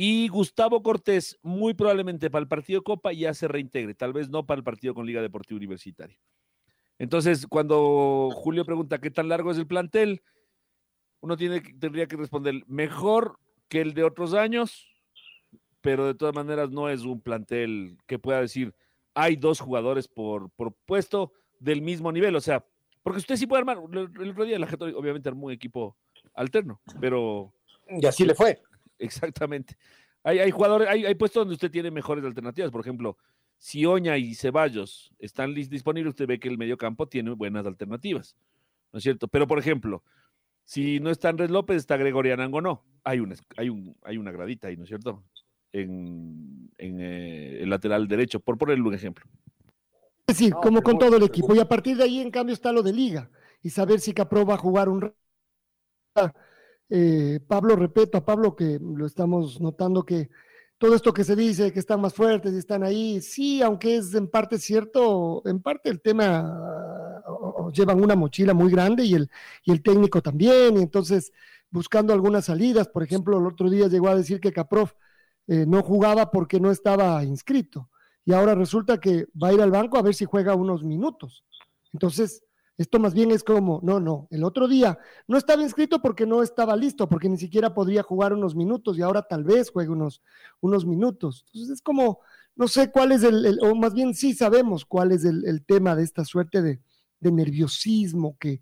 Y Gustavo Cortés, muy probablemente para el partido Copa ya se reintegre, tal vez no para el partido con Liga Deportiva Universitaria. Entonces, cuando Julio pregunta qué tan largo es el plantel, uno tiene, tendría que responder mejor que el de otros años, pero de todas maneras no es un plantel que pueda decir hay dos jugadores por, puesto del mismo nivel. O sea, porque usted sí puede armar, el otro día la gente obviamente armó un equipo alterno, pero... Y así le fue. Exactamente. Hay, hay jugadores, hay, hay, puestos donde usted tiene mejores alternativas. Por ejemplo, si Oña y Ceballos están disponibles, usted ve que el mediocampo tiene buenas alternativas. ¿No es cierto? Pero, por ejemplo, si no está Andrés López, está Gregorio Anango, no. Hay una, hay, un, hay una gradita ahí, ¿no es cierto? En, en eh, el lateral derecho, por ponerle un ejemplo. Es decir, como con todo el equipo. Y a partir de ahí, en cambio, está lo de liga. Y saber si Capro va a jugar un eh, Pablo, repito a Pablo que lo estamos notando que todo esto que se dice, que están más fuertes y están ahí, sí, aunque es en parte cierto, en parte el tema llevan una mochila muy grande y el, y el técnico también, entonces buscando algunas salidas, por ejemplo, el otro día llegó a decir que Caprof eh, no jugaba porque no estaba inscrito, y ahora resulta que va a ir al banco a ver si juega unos minutos. Entonces, esto más bien es como, no, no, el otro día no estaba inscrito porque no estaba listo, porque ni siquiera podría jugar unos minutos y ahora tal vez juegue unos, unos minutos. Entonces es como, no sé cuál es el, o más bien sí sabemos cuál es el, tema de esta suerte de, nerviosismo que,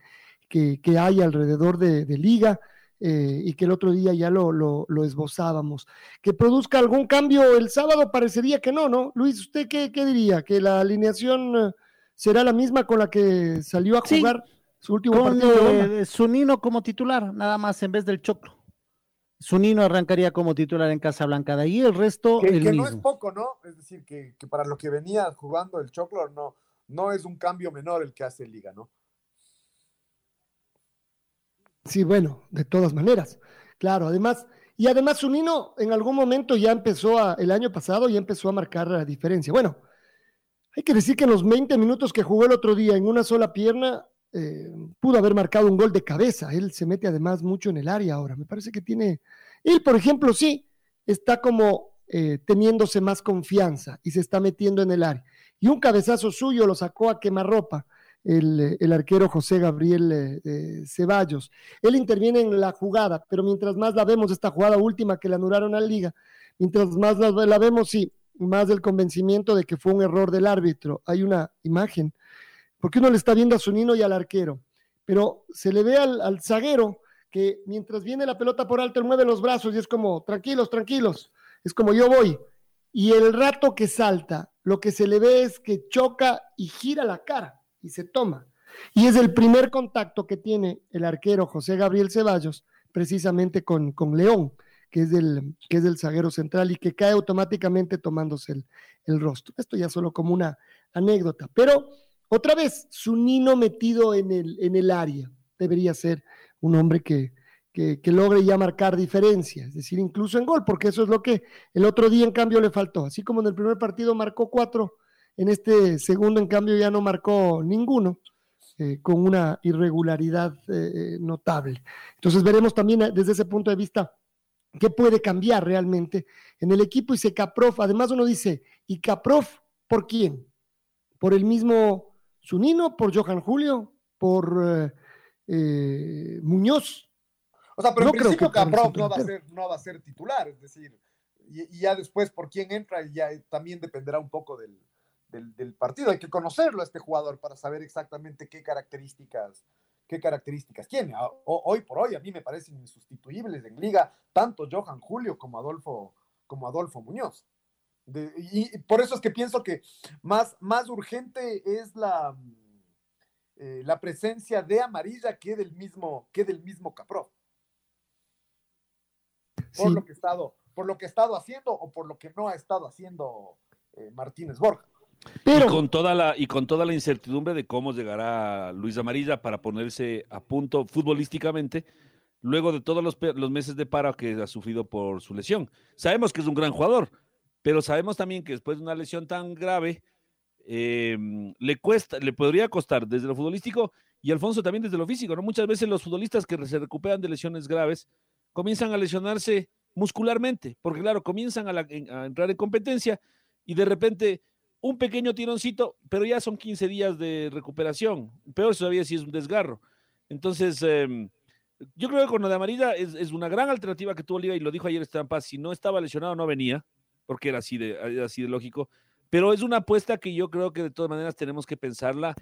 que, hay alrededor de, liga. Eh, y que el otro día ya lo, lo, esbozábamos. Que produzca algún cambio el sábado parecería que no, ¿no? Luis, ¿usted qué, qué diría? ¿Que la alineación será la misma con la que salió a jugar su último partido. Eh, Sunino como titular, nada más en vez del Choclo. Sunino arrancaría como titular en Casablanca, de ahí el resto. Que, el que no es poco, ¿no? Es decir, que, para lo que venía jugando el Choclo, no, no es un cambio menor el que hace Liga, ¿no? Sí, bueno, de todas maneras. Claro, además, y además Sunino en algún momento ya empezó a, el año pasado ya empezó a marcar la diferencia. Bueno, hay que decir que en los 20 minutos que jugó el otro día en una sola pierna, eh, pudo haber marcado un gol de cabeza. Él se mete además mucho en el área ahora. Me parece que tiene. Él, por ejemplo, sí, está como eh, teniéndose más confianza y se está metiendo en el área. Y un cabezazo suyo lo sacó a quemarropa el, el arquero José Gabriel eh, Ceballos. Él interviene en la jugada, pero mientras más la vemos, esta jugada última que le anularon a la liga, mientras más la, la vemos, sí, más del convencimiento de que fue un error del árbitro. Hay una imagen, porque uno le está viendo a su nino y al arquero, pero se le ve al, zaguero que mientras viene la pelota por alto, él mueve los brazos y es como, tranquilos, tranquilos, es como yo voy. Y el rato que salta, lo que se le ve es que choca y gira la cara y se toma. Y es el primer contacto que tiene el arquero José Gabriel Ceballos precisamente con, con León que es del, que es del zaguero central y que cae automáticamente tomándose el, rostro. Esto ya solo como una anécdota. Pero otra vez, su nino metido en el, en el área debería ser un hombre que, que, logre ya marcar diferencia, es decir, incluso en gol, porque eso es lo que el otro día en cambio le faltó. Así como en el primer partido marcó cuatro, en este segundo en cambio ya no marcó ninguno. Eh, con una irregularidad eh, notable. Entonces veremos también desde ese punto de vista qué puede cambiar realmente en el equipo y se Caprof, además uno dice, ¿y Caprof por quién? ¿Por el mismo Zunino, por Johan Julio, por eh, eh, Muñoz? O sea, pero en principio Caprof no va, a ser, no va a ser titular, es decir, y, ya después por quién entra ya también dependerá un poco del, del partido. Hay que conocerlo a este jugador para saber exactamente qué características qué características tiene. Ah, hoy por hoy a mí me parecen insustituibles en liga tanto Johan Julio como Adolfo, como Adolfo Muñoz. y por eso es que pienso que más, más urgente es la, eh, la presencia de Amarilla que del mismo, que del mismo Capro. Por, lo que estado, por lo que ha estado haciendo o por lo que no ha estado haciendo eh, Martínez Borja. Y, con toda la, y con toda la incertidumbre de cómo llegará Luis Amarilla para ponerse a punto futbolísticamente luego de todos los, los meses de paro que ha sufrido por su lesión. Sabemos que es un gran jugador, pero sabemos también que después de una lesión tan grave, em, le cuesta, le podría costar desde lo futbolístico y Alfonso también desde lo físico, ¿no? Muchas veces los futbolistas que se recuperan de lesiones graves comienzan a lesionarse muscularmente, porque claro, comienzan a, entrar en competencia y de repente un pequeño tironcito, pero ya son 15 días de recuperación. Peor todavía si es un desgarro. Entonces, em, yo creo que con lo de amarilla es, una gran alternativa que tuvo Liga y lo dijo ayer Esteban Paz. Si no estaba lesionado, no venía, porque era así de, así de lógico. Pero es una apuesta que yo creo que de todas maneras tenemos que pensarla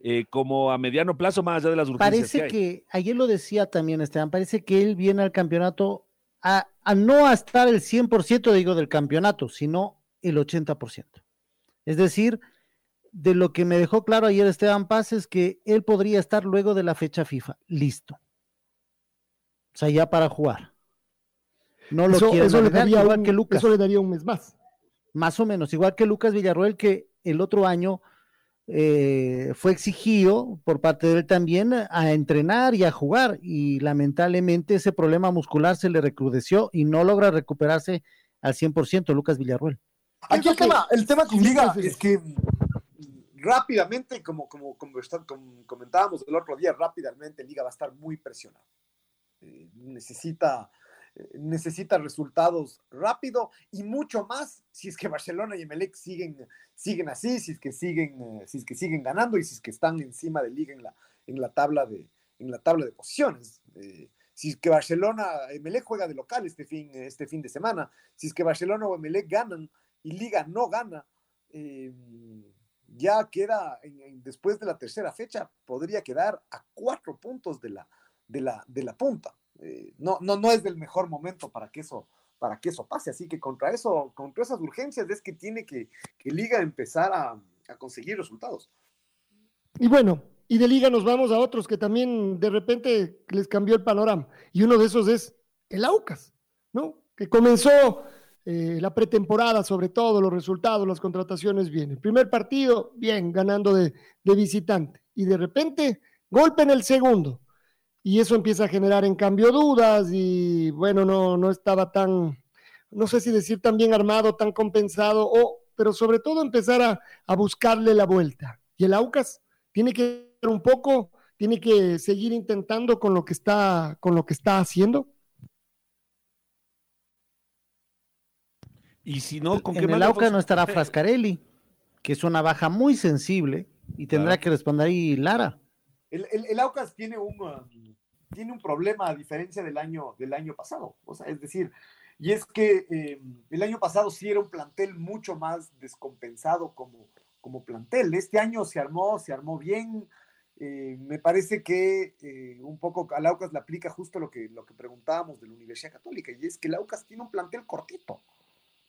eh, como a mediano plazo, más allá de las urgencias. Parece que, ayer lo decía también Esteban, parece que él viene al campeonato a, a no a estar el 100%, digo, del campeonato, sino el 80%. Es decir, de lo que me dejó claro ayer Esteban Paz es que él podría estar luego de la fecha FIFA, listo. O sea, ya para jugar. No lo quiere eso le daría igual que Lucas. Eso le daría un mes más. Más o menos, igual que Lucas Villarroel, que el otro año eh, fue exigido por parte de él también a entrenar y a jugar. Y lamentablemente ese problema muscular se le recrudeció y no logra recuperarse al 100% Lucas Villarroel. Aquí el tema, el tema con Liga es que rápidamente, como, como, como, comentábamos el otro día, rápidamente Liga va a estar muy presionado. Eh, necesita, eh, necesita resultados rápido y mucho más si es que Barcelona y Emelec siguen, siguen así, si es que siguen, eh, si es que siguen ganando y si es que están encima de Liga en la, en la, tabla, de, en la tabla de posiciones. si es que Barcelona, Emelec juega de local este fin, este fin de semana, si es que Barcelona o Emelec ganan y Liga no gana, ya queda después de la tercera fecha, podría quedar a cuatro puntos de la, de la, de la punta. Eh, no, no, no es del mejor momento para que eso, para que eso pase. Así que contra eso, contra esas urgencias es que tiene que, que Liga empezar a, a, conseguir resultados. Y bueno, y de Liga nos vamos a otros que también de repente les cambió el panorama. Y uno de esos es el Aucas, ¿no? Que comenzó eh, la pretemporada, sobre todo, los resultados, las contrataciones bien. El primer partido, bien, ganando de, de visitante. Y de repente, golpe en el segundo y eso empieza a generar en cambio dudas y bueno, no, no estaba tan, no sé si decir tan bien armado, tan compensado, o, pero sobre todo empezar a, a buscarle la vuelta. Y el Aucas tiene que un poco, tiene que seguir intentando con lo que está, con lo que está haciendo. Y si no, ¿con en el Aucas no estará Frascarelli, que es una baja muy sensible y tendrá que responder ahí Lara. El, el, Aucas tiene un, tiene un problema a diferencia del año, del año pasado. O sea, es decir, y es que eh, el año pasado sí era un plantel mucho más descompensado como, como plantel. Este año se armó, se armó bien. Eh, me parece que eh, un poco a Laucas le aplica justo lo que, lo que preguntábamos de la Universidad Católica, y es que Laucas tiene un plantel cortito.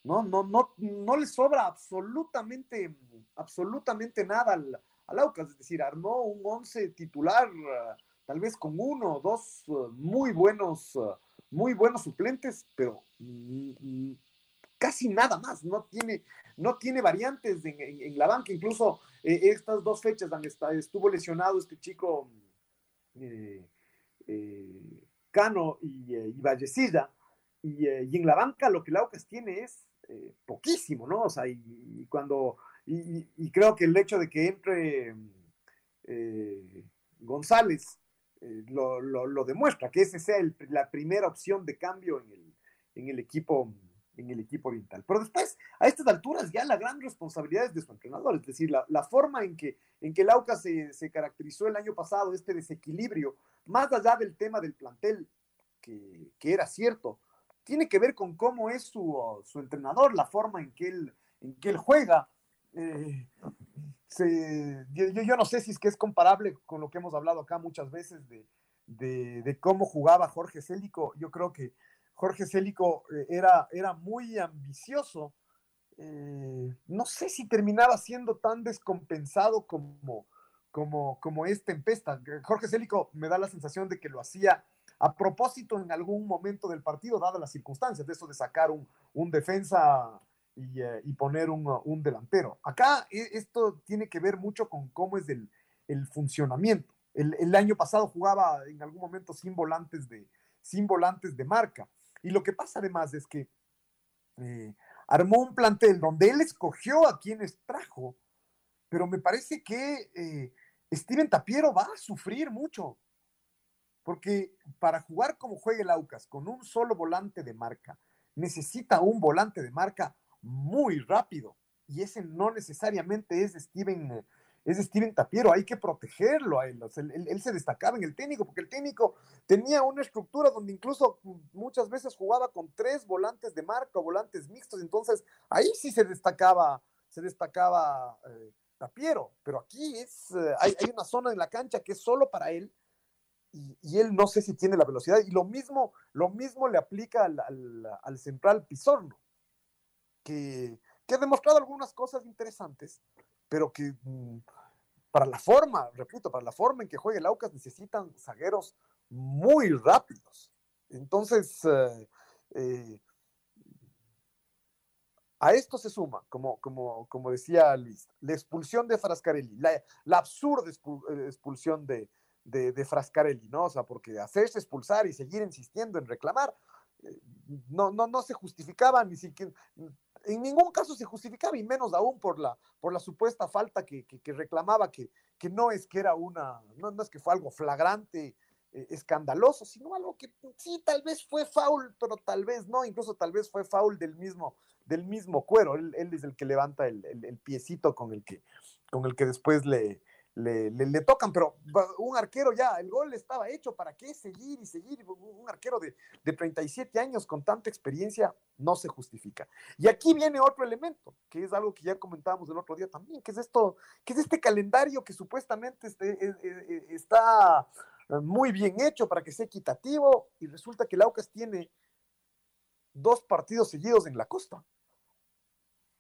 No, no, no, no le sobra absolutamente, absolutamente nada al, al Aucas. Es decir, armó un once titular tal vez con uno o dos muy buenos, muy buenos suplentes, pero mm, casi nada más, no tiene, no tiene variantes en, la banca, incluso eh, estas dos fechas donde estuvo lesionado este chico eh, eh, Cano y, y Vallecilla, y, en la banca lo que Laucas tiene es poquísimo, ¿no? O sea, y, cuando, y, creo que el hecho de que entre González eh, lo, demuestra, que ese sea la primera opción de cambio en el, en el equipo en el equipo oriental. Pero después, a estas alturas, ya la gran responsabilidad es de su entrenador, es decir, la, forma en que, en que el AUCA se, se, caracterizó el año pasado, este desequilibrio, más allá del tema del plantel, que, que era cierto, tiene que ver con cómo es su, su entrenador, la forma en que él, en que él juega. Eh, yo, no sé si es que es comparable con lo que hemos hablado acá muchas veces de, cómo jugaba Jorge Célico. Yo creo que Jorge Célico eh, era, era muy ambicioso. Eh, no sé si terminaba siendo tan descompensado como, como, como es Tempesta. Jorge Célico me da la sensación de que lo hacía a propósito en algún momento del partido, dadas las circunstancias, de eso de sacar un, un defensa y, eh, poner un, delantero. Acá e, esto tiene que ver mucho con cómo es el, funcionamiento. El, año pasado jugaba en algún momento sin volantes de, sin volantes de marca. Y lo que pasa además es que eh, armó un plantel donde él escogió a quienes trajo, pero me parece que eh, Steven Tapiero va a sufrir mucho, porque para jugar como juega el Aucas, con un solo volante de marca, necesita un volante de marca muy rápido, y ese no necesariamente es Steven es Steven Tapiero, hay que protegerlo a él. él. se destacaba en el técnico, porque el técnico tenía una estructura donde incluso muchas veces jugaba con tres volantes de marca, volantes mixtos, entonces ahí sí se destacaba, se destacaba eh, Tapiero, pero aquí es, eh, hay, una zona en la cancha que es solo para él, y, él no sé si tiene la velocidad, y lo mismo, lo mismo le aplica al, central Pizorno, que, que ha demostrado algunas cosas interesantes, pero que mm, para la forma, repito, para la forma en que juega el Aucas necesitan zagueros muy rápidos. Entonces, eh, eh, a esto se suma, como, como, como decía Luis, la expulsión de Frascarelli, la, absurda eh, expulsión de, de, Frascarelli, ¿no? O sea, porque hacerse expulsar y seguir insistiendo en reclamar, no, no, no se justificaba ni siquiera, en ningún caso se justificaba, y menos aún por la, por la supuesta falta que, reclamaba, que, que, no es que era una, no, no es que fue algo flagrante, eh, escandaloso, sino algo que sí, tal vez fue foul, pero tal vez no, incluso tal vez fue foul del mismo, del mismo cuero, él, es el que levanta el, el, piecito con el que, con el que después le, le, le, tocan, pero un arquero ya, el gol estaba hecho, ¿para qué seguir y seguir? Un arquero de, de 37 años con tanta experiencia no se justifica. Y aquí viene otro elemento, que es algo que ya comentábamos el otro día también, que es esto, que es este calendario que supuestamente este, e, e, e, está muy bien hecho para que sea equitativo y resulta que el Aucas tiene dos partidos seguidos en la costa.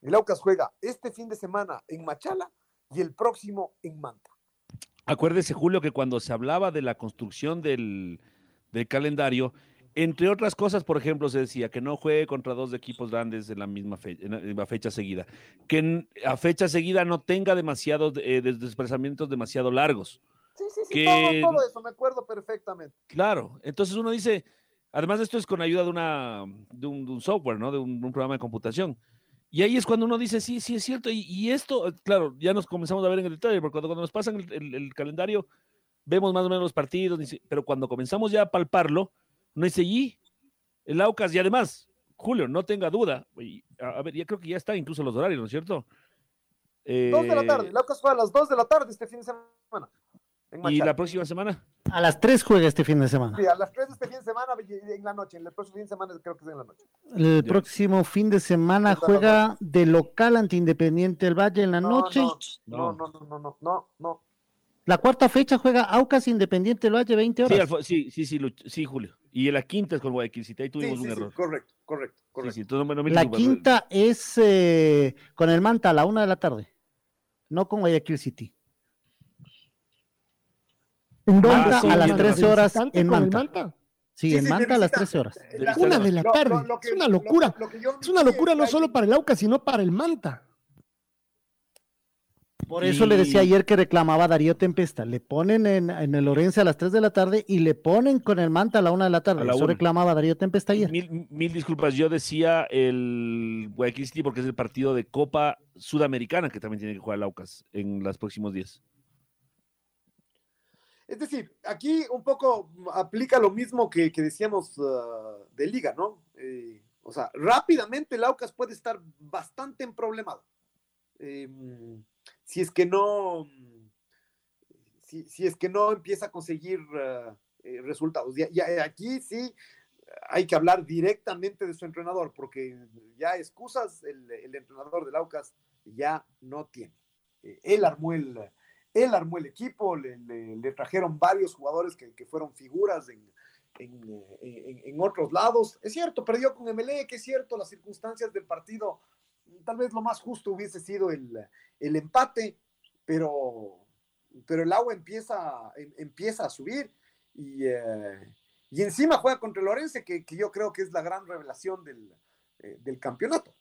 El Aucas juega este fin de semana en Machala y el próximo en Manta. Acuérdese, Julio, que cuando se hablaba de la construcción del, calendario, entre otras cosas, por ejemplo, se decía que no juegue contra dos equipos grandes en la misma fecha, en la fecha seguida, que a fecha seguida no tenga demasiados eh, desplazamientos demasiado largos. Sí, sí, sí, todo, eso, me acuerdo perfectamente. Claro, entonces uno dice, además de esto es con ayuda de, una, de, un, software, ¿no? De un programa de computación. Y ahí es cuando uno dice, sí, sí es cierto. Y, esto, claro, ya nos comenzamos a ver en el detalle, porque cuando, nos pasan el, calendario, vemos más o menos los partidos, pero cuando comenzamos ya a palparlo, no dice, y el Aucas, y además, Julio, no tenga duda, a, ver, ya creo que ya está incluso los horarios, ¿no es cierto? dos de la tarde, eh, el Aucas fue a las dos de la tarde este fin de semana. ¿Y la próxima semana? A las 3 juega este fin de semana. Sí, a las 3 este fin de semana en la noche. El próximo fin de semana creo que es en la noche. El próximo fin de semana juega de local ante Independiente del Valle en la noche. No, no, no, no, no, no, no. La cuarta fecha juega Aucas Independiente del Valle 20 horas. Sí, sí, sí, sí, Julio. Y la quinta es con Guayaquil City. Ahí tuvimos un error. correcto, correcto, correcto. la quinta es eh, con el Manta a la una de la tarde. No con Guayaquil City. ¿En Manta a las 13 horas en Manta. Sí, en Manta a las 13 horas. Una de la tarde. es una locura. es una locura no solo para el Auca, sino para el Manta. Por eso le decía ayer que reclamaba Darío Tempesta. Le ponen en, el Lorenzo a las 3 de la tarde y le ponen con el Manta a la 1 de la tarde. Eso reclamaba Darío Tempesta ayer. Mil, disculpas. Yo decía el Guayaquil City porque es el partido de Copa Sudamericana que también tiene que jugar el Aucas en los próximos días. Es decir, aquí un poco aplica lo mismo que, decíamos uh, de liga, ¿no? Eh, o sea, rápidamente el Aucas puede estar bastante en problemado. Em, si es que no, si, es que no empieza a conseguir uh, eh, resultados. Y, aquí sí hay que hablar directamente de su entrenador, porque ya excusas el, el entrenador del Aucas ya no tiene. Eh, él armó el, él armó el equipo, le, trajeron varios jugadores que, fueron figuras en, otros lados. Es cierto, perdió con que es cierto, las circunstancias del partido, tal vez lo más justo hubiese sido el, empate, pero, pero el agua empieza, em, empieza a subir y, eh, y encima juega contra el Lorense, que, yo creo que es la gran revelación del, eh, del campeonato.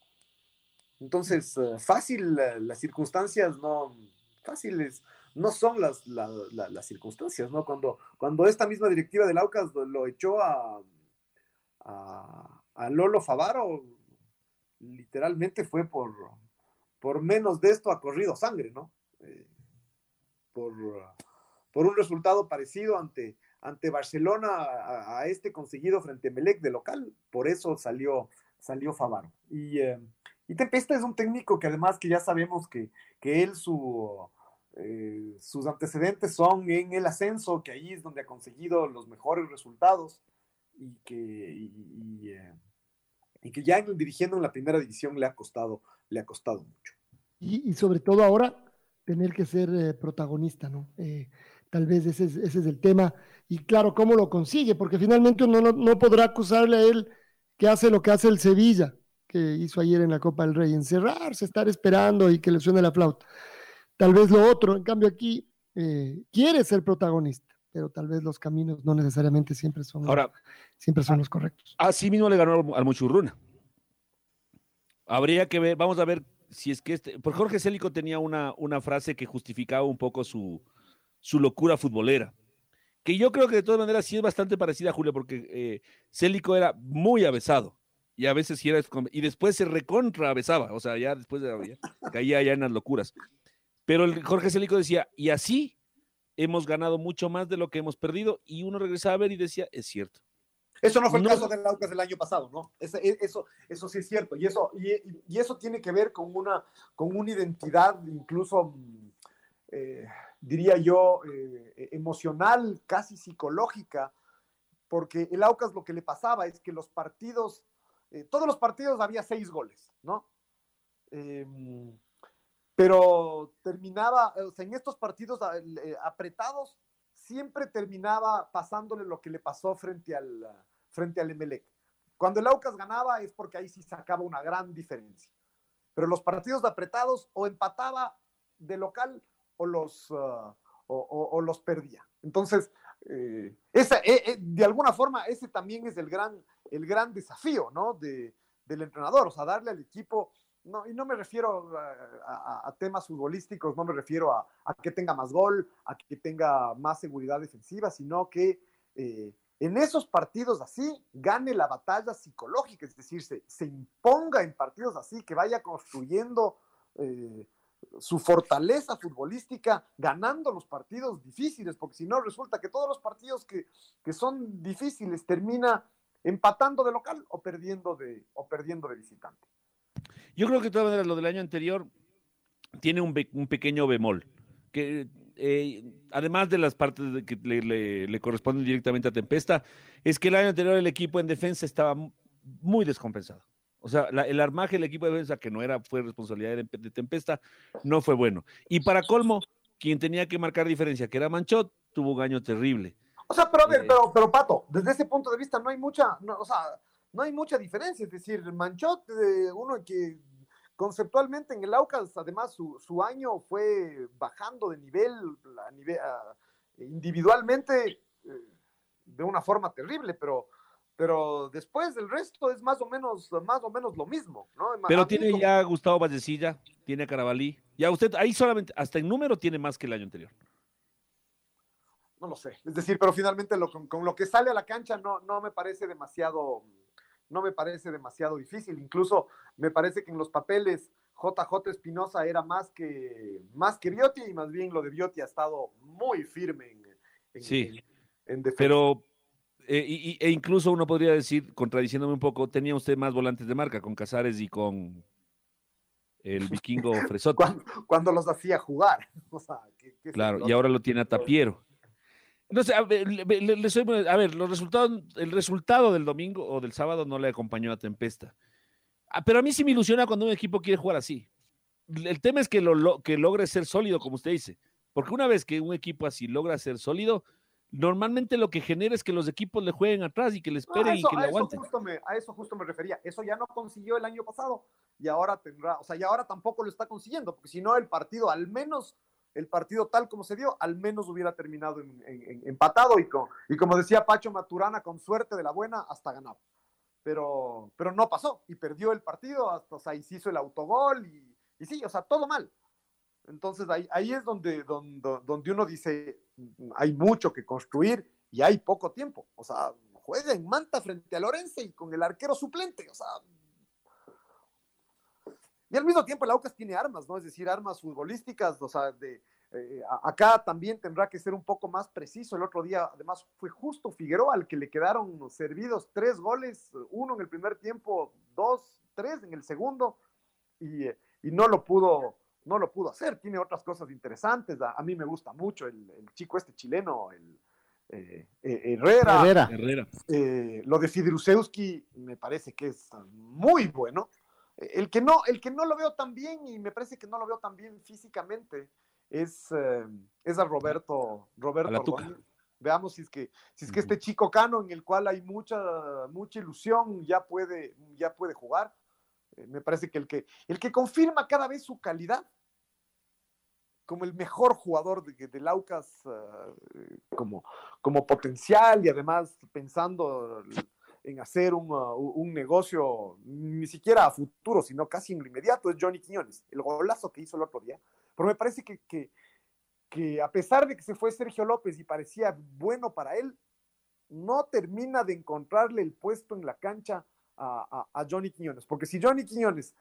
Entonces, eh, fácil, las circunstancias no, fáciles no son las, las circunstancias, ¿no? Cuando, cuando esta misma directiva del Aucas lo, echó a, a, Lolo Favaro, literalmente fue por, por menos de esto ha corrido sangre, ¿no? Eh, por, por, un resultado parecido ante, ante Barcelona a, este conseguido frente a Melec de local, por eso salió, salió Favaro. Y, eh, y Tempesta es un técnico que además que ya sabemos que, que él su eh, sus antecedentes son en el ascenso, que ahí es donde ha conseguido los mejores resultados y que, eh, y, que ya dirigiendo en la primera división le ha costado, le ha costado mucho. Y, sobre todo ahora tener que ser eh, protagonista, ¿no? tal vez ese es, ese es, el tema. Y claro, ¿cómo lo consigue? Porque finalmente uno no, no podrá acusarle a él que hace lo que hace el Sevilla, que hizo ayer en la Copa del Rey, encerrarse, estar esperando y que le suene la flauta tal vez lo otro. En cambio, aquí eh, quiere ser protagonista, pero tal vez los caminos no necesariamente siempre son, Ahora, siempre son los correctos. Así mismo le ganó al Muchurruna. Habría que ver, vamos a ver si es que este, por Jorge Célico tenía una, una frase que justificaba un poco su, su locura futbolera que yo creo que de todas maneras sí es bastante parecida a Julio, porque eh, Célico era muy avesado, y a veces sí era, y después se recontra avesaba, o sea, ya después de, caía ya en las locuras. Pero el Jorge Celico decía, y así hemos ganado mucho más de lo que hemos perdido, y uno regresaba a ver y decía, es cierto. Eso no fue el caso del Aucas del año pasado, ¿no? E, eso, eso, sí es cierto, y eso, y, eso tiene que ver con una, con una identidad incluso, eh, diría yo, eh, emocional, casi psicológica, porque el Aucas lo que le pasaba es que los partidos, eh, todos los partidos había seis goles, ¿no? Pero terminaba, o sea, en estos partidos ah, eh, apretados, siempre terminaba pasándole lo que le pasó frente al, frente al Emelec. Cuando el Aucas ganaba es porque ahí sí sacaba una gran diferencia. Pero los partidos apretados o empataba de local o los, ah, o, los perdía. Entonces, eh, esa, eh, de alguna forma, ese también es el gran, el gran desafío ¿no? de, del entrenador, o sea, darle al equipo no, y no me refiero a, temas futbolísticos, no me refiero a, que tenga más gol, a que tenga más seguridad defensiva, sino que eh, en esos partidos así gane la batalla psicológica, es decir, se, imponga en partidos así, que vaya construyendo eh, su fortaleza futbolística, ganando los partidos difíciles, porque si no resulta que todos los partidos que, que son difíciles termina empatando de local o perdiendo de, o perdiendo de visitante. Yo creo que de todas maneras lo del año anterior tiene un, pequeño bemol, que eh, además de las partes que le, corresponden directamente a Tempesta, es que el año anterior el equipo en defensa estaba muy descompensado. O sea, el armaje del equipo de defensa, que no era, fue responsabilidad de, Tempesta, no fue bueno. Y para colmo, quien tenía que marcar diferencia, que era Manchot, tuvo un año terrible. O sea, pero a ver, eh, pero, pero Pato, desde ese punto de vista no hay mucha, o sea, no hay mucha diferencia. Es decir, Manchot, eh, uno que conceptualmente en el Aucas, además, su, año fue bajando de nivel, a nivel individualmente eh, de una forma terrible, pero pero después del resto es más o menos más o menos lo mismo, ¿no? Pero tiene ya Gustavo Vallecilla, tiene a Carabalí, ya usted ahí solamente hasta en número tiene más que el año anterior. No lo sé, es decir, pero finalmente con, con, lo que sale a la cancha no, no me parece demasiado no me parece demasiado difícil. Incluso me parece que en los papeles JJ Espinosa era más que, más que Biotti y más bien lo de Biotti ha estado muy firme en, sí, defensa. Pero, eh, e incluso uno podría decir, contradiciéndome un poco, tenía usted más volantes de marca con Casares y con el vikingo Fresote. cuando, los hacía jugar. claro, y ahora lo tiene a Tapiero. No sé, a ver, a ver, los resultados, el resultado del domingo o del sábado no le acompañó a Tempesta. Ah, pero a mí sí me ilusiona cuando un equipo quiere jugar así. El tema es que, lo, que logre ser sólido, como usted dice. Porque una vez que un equipo así logra ser sólido, normalmente lo que genera es que los equipos le jueguen atrás y que le esperen y que le aguanten. a eso justo me refería. Eso ya no consiguió el año pasado y ahora tendrá, o sea, y ahora tampoco lo está consiguiendo, porque si no el partido al menos el partido tal como se dio, al menos hubiera terminado empatado y, y como decía Pacho Maturana, con suerte de la buena, hasta ganado. pero, pero no pasó y perdió el partido, hasta o se hizo el autogol y, y, sí, o sea, todo mal. Entonces ahí, ahí es donde, donde, donde uno dice, hay mucho que construir y hay poco tiempo. O sea, juega en Manta frente a Lorense y con el arquero suplente, o sea. Y al mismo tiempo el Aucas tiene armas, ¿no? Es decir, armas futbolísticas, o sea, de, eh, acá también tendrá que ser un poco más preciso. El otro día, además, fue justo Figueroa al que le quedaron servidos tres goles, uno en el primer tiempo, dos, tres en el segundo, y, y no lo pudo, no lo pudo hacer. Tiene otras cosas interesantes. A, a mí me gusta mucho el, el, chico este chileno, el eh, eh, Herrera. Herrera. Herrera. Eh, lo de Fidrusewski me parece que es muy bueno. El que, no, el que no lo veo tan bien y me parece que no lo veo tan bien físicamente es, eh, es a Roberto, Roberto Veamos si es que, si es que este chico cano en el cual hay mucha, mucha ilusión ya puede, ya puede jugar. Eh, me parece que el, que el que confirma cada vez su calidad como el mejor jugador de, de Laucas uh, como, como potencial y además pensando hacer un, uh, un, negocio ni siquiera a futuro, sino casi en lo inmediato, es Johnny Quiñones, el golazo que hizo el otro día. Pero me parece que, que, a pesar de que se fue Sergio López y parecía bueno para él, no termina de encontrarle el puesto en la cancha a Johnny Quiñones. Porque si Johnny Quiñones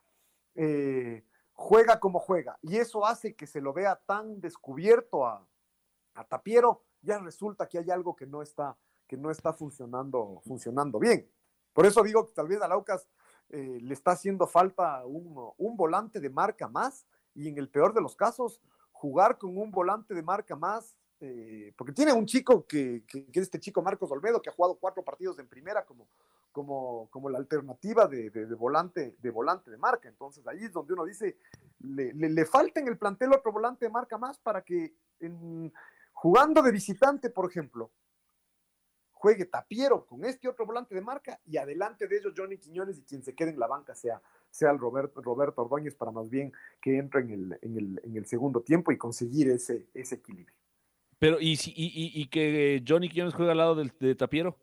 eh, juega como juega y eso hace que se lo vea tan descubierto a, a Tapiero, ya resulta que hay algo que no está que no está funcionando, funcionando bien. Por eso digo que tal vez a Laucas eh, le está haciendo falta un, un, volante de marca más y en el peor de los casos jugar con un volante de marca más, eh, porque tiene un chico que, que, que, es este chico Marcos Olmedo que ha jugado cuatro partidos en primera como, como, como la alternativa de, de, volante, de volante de marca. Entonces ahí es donde uno dice, le, le, le falta en el plantel otro volante de marca más para que en, jugando de visitante, por ejemplo, juegue Tapiero con este otro volante de marca y adelante de ellos Johnny Quiñones y quien se quede en la banca sea, sea el Roberto, Roberto Ordóñez para más bien que entre en el, en el, en el segundo tiempo y conseguir ese, ese equilibrio. Pero, ¿y, y, y, y que Johnny Quiñones juega al lado de, de Tapiero?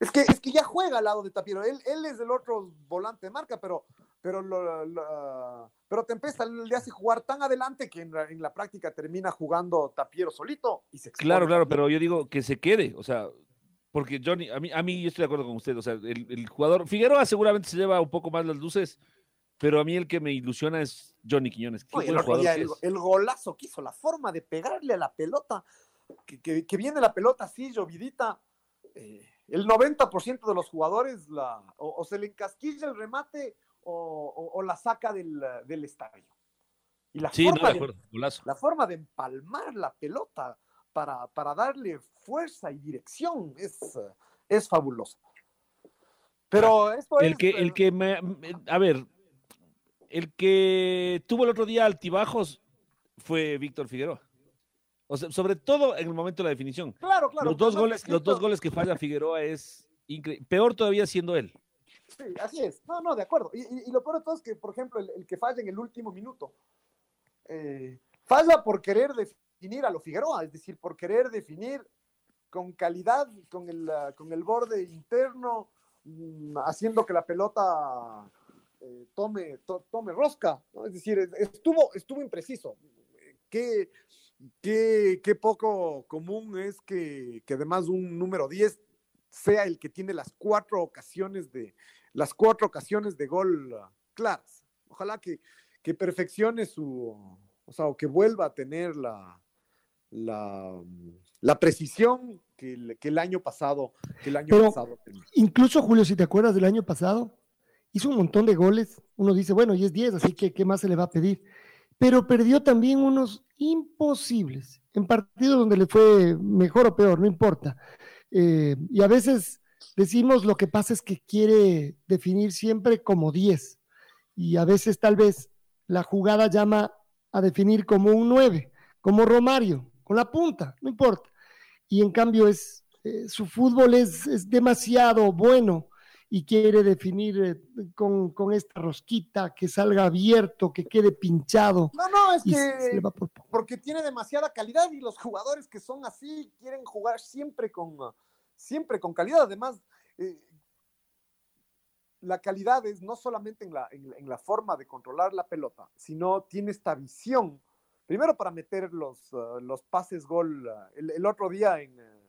Es que, es que ya juega al lado de Tapiero. Él, él es el otro volante de marca, pero, pero, lo, lo, pero Tempesta le hace jugar tan adelante que en la, en la, práctica termina jugando Tapiero solito y se Claro, claro, pero yo digo que se quede, o sea, porque Johnny, a mí, a mí yo estoy de acuerdo con usted, o sea, el, el jugador, Figueroa seguramente se lleva un poco más las luces, pero a mí el que me ilusiona es Johnny Quiñones. Oye, el, golazo que hizo, la forma de pegarle a la pelota, que, que, que viene la pelota así, llovidita. Eh, el 90% de los jugadores la, o, o, se le encasquilla el remate o, o, o la saca del, del, estadio. Y la, sí, forma no, de, de la forma de empalmar la pelota para, para darle fuerza y dirección es, es fabulosa. Pero esto el es, que, el que me, a ver, el que tuvo el otro día altibajos fue Víctor Figueroa. O sea, sobre todo en el momento de la definición. Claro, claro. Los dos, goles, los dos goles que falla Figueroa es increíble. Peor todavía siendo él. Sí, así es. No, no, de acuerdo. Y, y, lo peor de todo es que, por ejemplo, el, que falla en el último minuto, eh, falla por querer definir a lo Figueroa, es decir, por querer definir con calidad, con el, con el borde interno, um, haciendo que la pelota eh, tome, to, tome rosca. Es decir, estuvo, estuvo impreciso. Qué, qué, qué poco común es que, que además un número 10 sea el que tiene las cuatro ocasiones de las cuatro ocasiones de gol uh, claras. Ojalá que, que, perfeccione su, o sea, o que vuelva a tener la, la, la precisión que el, que el, año pasado, que el año Pero, pasado tenía. Incluso Julio, si te acuerdas del año pasado, hizo un montón de goles. Uno dice, bueno, y es 10, así que ¿qué más se le va a pedir? Pero perdió también unos imposibles en partidos donde le fue mejor o peor, no importa. Eh, y a veces decimos lo que pasa es que quiere definir siempre como 10 y a veces tal vez la jugada llama a definir como un 9, como Romario, con la punta, no importa. Y en cambio es eh, su fútbol es, es, demasiado bueno y quiere definir eh, con, con, esta rosquita que salga abierto, que quede pinchado. No, no, es que por... porque tiene demasiada calidad y los jugadores que son así quieren jugar siempre con, siempre con calidad. Además, eh, la calidad es no solamente en la, en, la forma de controlar la pelota, sino tiene esta visión, primero para meter los, uh, los pases gol, uh, el, otro día en, uh,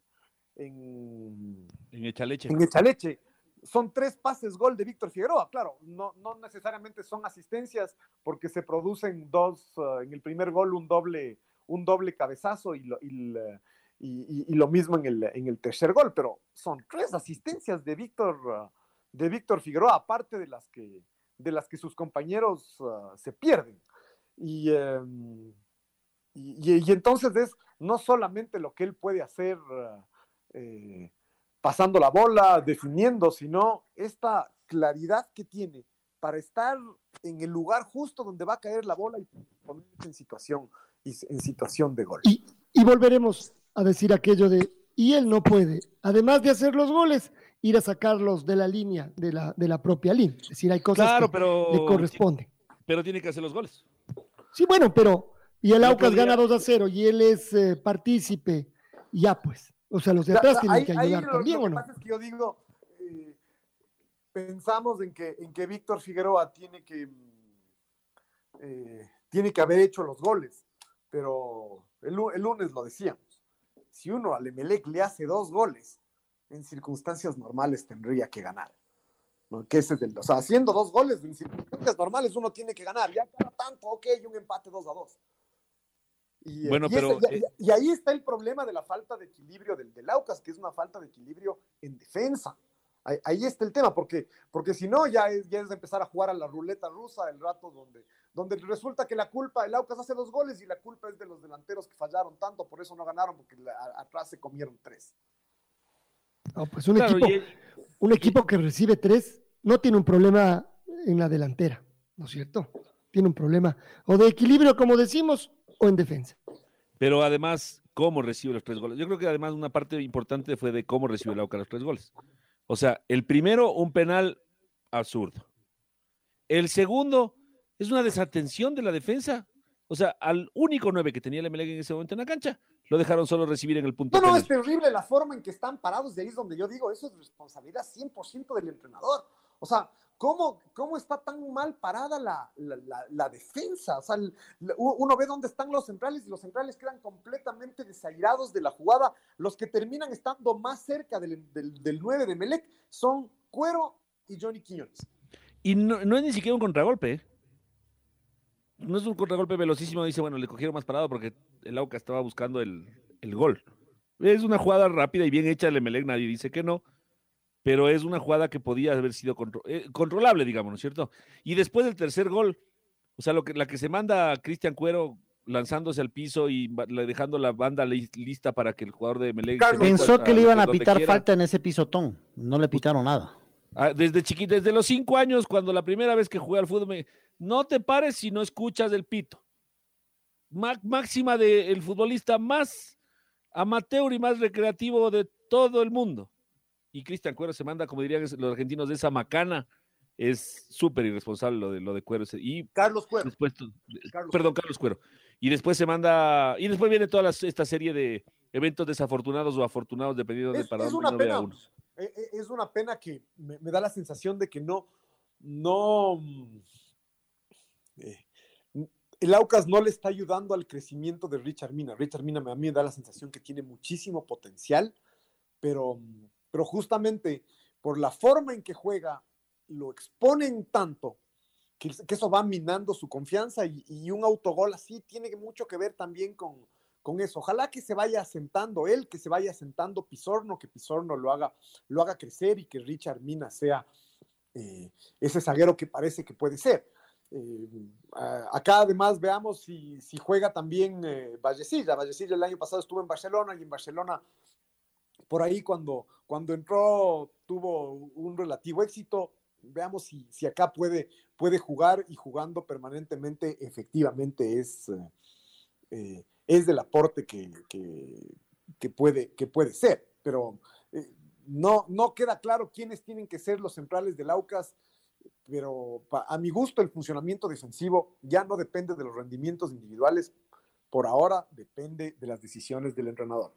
en, en Echaleche. En Echaleche. Son tres pases gol de Víctor Figueroa, claro, no, no necesariamente son asistencias porque se producen dos, en el primer gol un doble, un doble cabezazo y, y, y, lo mismo en el, en el tercer gol, pero son tres asistencias de Víctor de Víctor Figueroa, aparte de las que, de las que sus compañeros ah, se pierden. Y, y, entonces es no solamente lo que él puede hacer ah, eh, pasando la bola, definiendo, sino esta claridad que tiene para estar en el lugar justo donde va a caer la bola y ponerse en situación, en situación de gol. Y, y volveremos a decir aquello de, y él no puede, además de hacer los goles, ir a sacarlos de la línea, de la, de la propia línea. Es decir, hay cosas que le corresponden. Pero tiene que hacer los goles. Sí, bueno, pero y el Aucas gana 2 a 0 y él es eh, partícipe, ya pues. O sea, los de atrás tienen que ayudar también, ¿o no? Lo que pasa es que yo digo, eh, pensamos en que, en que Víctor Figueroa tiene que, eh, tiene que haber hecho los goles, pero el, el lunes lo decíamos. Si uno al Emelec le hace dos goles en circunstancias normales tendría que ganar. ¿no? Que ese es el, o sea, haciendo dos goles en circunstancias normales uno tiene que ganar. Ya cada tanto, ok, un empate 2 a 2. Y, bueno, pero, eh, y, ahí está el problema de la falta de equilibrio del, del Aucas, que es una falta de equilibrio en defensa. Ahí, está el tema, porque, porque si no, ya es, ya es empezar a jugar a la ruleta rusa el rato donde, donde resulta que la culpa, el Aucas hace dos goles y la culpa es de los delanteros que fallaron tanto, por eso no ganaron, porque atrás se comieron tres pues un, equipo, un equipo que recibe tres no tiene un problema en la delantera, ¿no es cierto? Tiene un problema o de equilibrio, como decimos, o en defensa. Pero además, ¿cómo recibe los tres goles? Yo creo que además una parte importante fue de cómo recibe el Auca los tres goles. O sea, el primero, un penal absurdo. El segundo, es una desatención de la defensa. O sea, al único nueve que tenía el MLG en ese momento en la cancha, lo dejaron solo recibir en el punto. No, no, es terrible la forma en que están parados. De ahí es donde yo digo, eso es responsabilidad 100% del entrenador. O sea, ¿cómo, cómo está tan mal parada la, la, defensa? O sea, uno ve dónde están los centrales y los centrales quedan completamente desairados de la jugada. Los que terminan estando más cerca del, del, 9 de Melec son Cuero y Johnny Quiñones. Y no, no es ni siquiera un contragolpe, ¿eh? No es un contragolpe velocísimo, dice, bueno, le cogieron más parado porque el Auca estaba buscando el, gol. Es una jugada rápida y bien hecha el Emelec, nadie dice que no, pero es una jugada que podía haber sido eh, controlable, digamos, ¿no es cierto? Y después del tercer gol, o sea, lo que, la que se manda a Cristian Cuero lanzándose al piso y dejando la banda lista para que el jugador de Emelec... Pensó que le iban a pitar falta en ese pisotón, no le pitaron nada. Ah, desde chiquito, desde los cinco años, cuando la primera vez que jugué al fútbol, me, no te pares si no escuchas el pito. máxima del futbolista más amateur y más recreativo de todo el mundo. Y Cristian Cuero se manda, como dirían los argentinos, de esa macana. Es súper irresponsable lo de, lo de Cuero. Y Carlos Cuero. perdón, Carlos Cuero. Y después se manda, y después viene toda esta serie de eventos desafortunados o afortunados, dependiendo de para dónde uno vea uno. E, e, es una pena que me, da la sensación de que no, no, eh, el Aucas no le está ayudando al crecimiento de Richard Mina. Richard Mina a mí me da la sensación que tiene muchísimo potencial, pero, pero justamente por la forma en que juega, lo exponen tanto que, eso va minando su confianza y, un autogol así tiene mucho que ver también con, con eso. Ojalá que se vaya asentando él, que se vaya asentando Pisorno, que Pisorno lo haga, lo haga crecer y que Richard Mina sea eh, ese zaguero que parece que puede ser. Eh, acá además veamos si, juega también eh, Vallecilla. Vallecilla el año pasado estuvo en Barcelona y en Barcelona por ahí cuando, cuando entró tuvo un relativo éxito. Veamos si, si acá puede, puede jugar y jugando permanentemente efectivamente es, eh, es del aporte que, que, puede, que puede ser. Pero no, no queda claro quiénes tienen que ser los centrales del Aucas pero a mi gusto el funcionamiento defensivo ya no depende de los rendimientos individuales, por ahora depende de las decisiones del entrenador.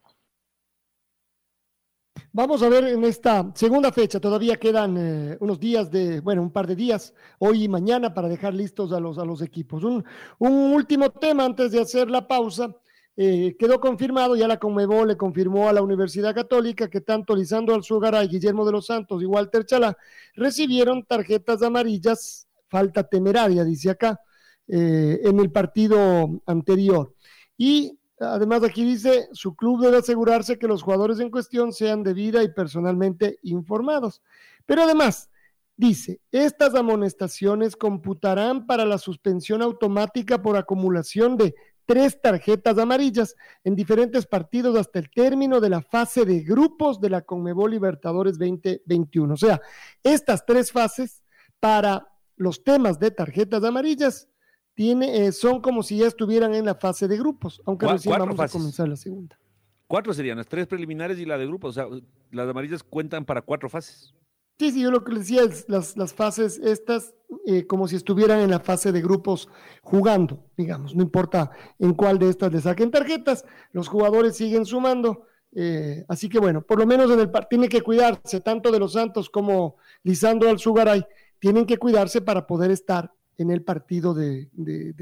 Vamos a ver en esta segunda fecha, todavía quedan eh, unos días de, bueno, un par de días, hoy y mañana, para dejar listos a los, a los equipos. Un, último tema antes de hacer la pausa. Eh, quedó confirmado, ya la Conmebol le confirmó a la Universidad Católica que tanto Lisandro Alzugaray, Guillermo de los Santos y Walter Chalá recibieron tarjetas amarillas, falta temeraria, dice acá, eh, en el partido anterior. Y Además, aquí dice, su club debe asegurarse que los jugadores en cuestión sean debida y personalmente informados. Pero además, dice, estas amonestaciones computarán para la suspensión automática por acumulación de tres tarjetas amarillas en diferentes partidos hasta el término de la fase de grupos de la Conmebol Libertadores 2021. O sea, estas tres fases para los temas de tarjetas amarillas tiene, eh, son como si ya estuvieran en la fase de grupos, aunque recién vamos a comenzar la segunda. Cuatro serían las tres preliminares y la de grupos, o sea, las amarillas cuentan para cuatro fases. Sí, sí, yo lo que decía es las, las fases estas, eh, como si estuvieran en la fase de grupos jugando, digamos, no importa en cuál de estas le saquen tarjetas, los jugadores siguen sumando, eh, así que bueno, por lo menos en el tiene que cuidarse tanto de los Santos como Lisandro Alzugaray, tienen que cuidarse para poder estar en el partido de,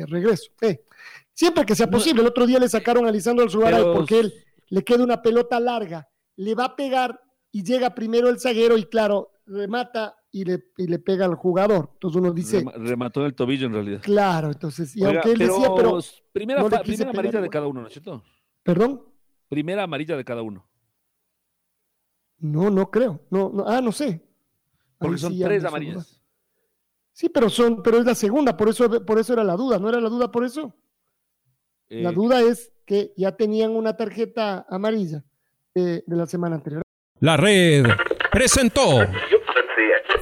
regreso. Eh, siempre que sea posible. El otro día le sacaron a Lisandro Alzugaray porque él le queda una pelota larga, le va a pegar y llega primero el zaguero y claro, remata y le, le pega al jugador. Entonces uno dice... Remató en el tobillo en realidad. Claro, entonces, y aunque él decía, pero... Primera, primera amarilla de cada uno, ¿no es cierto? ¿Perdón? Primera amarilla de cada uno. No, no creo. No, ah, no sé. Porque son tres amarillas. Sí, pero son, pero es la segunda, por eso, por eso era la duda, ¿no era la duda por eso? la eh, duda es que ya tenían una tarjeta amarilla de la semana anterior. La red presentó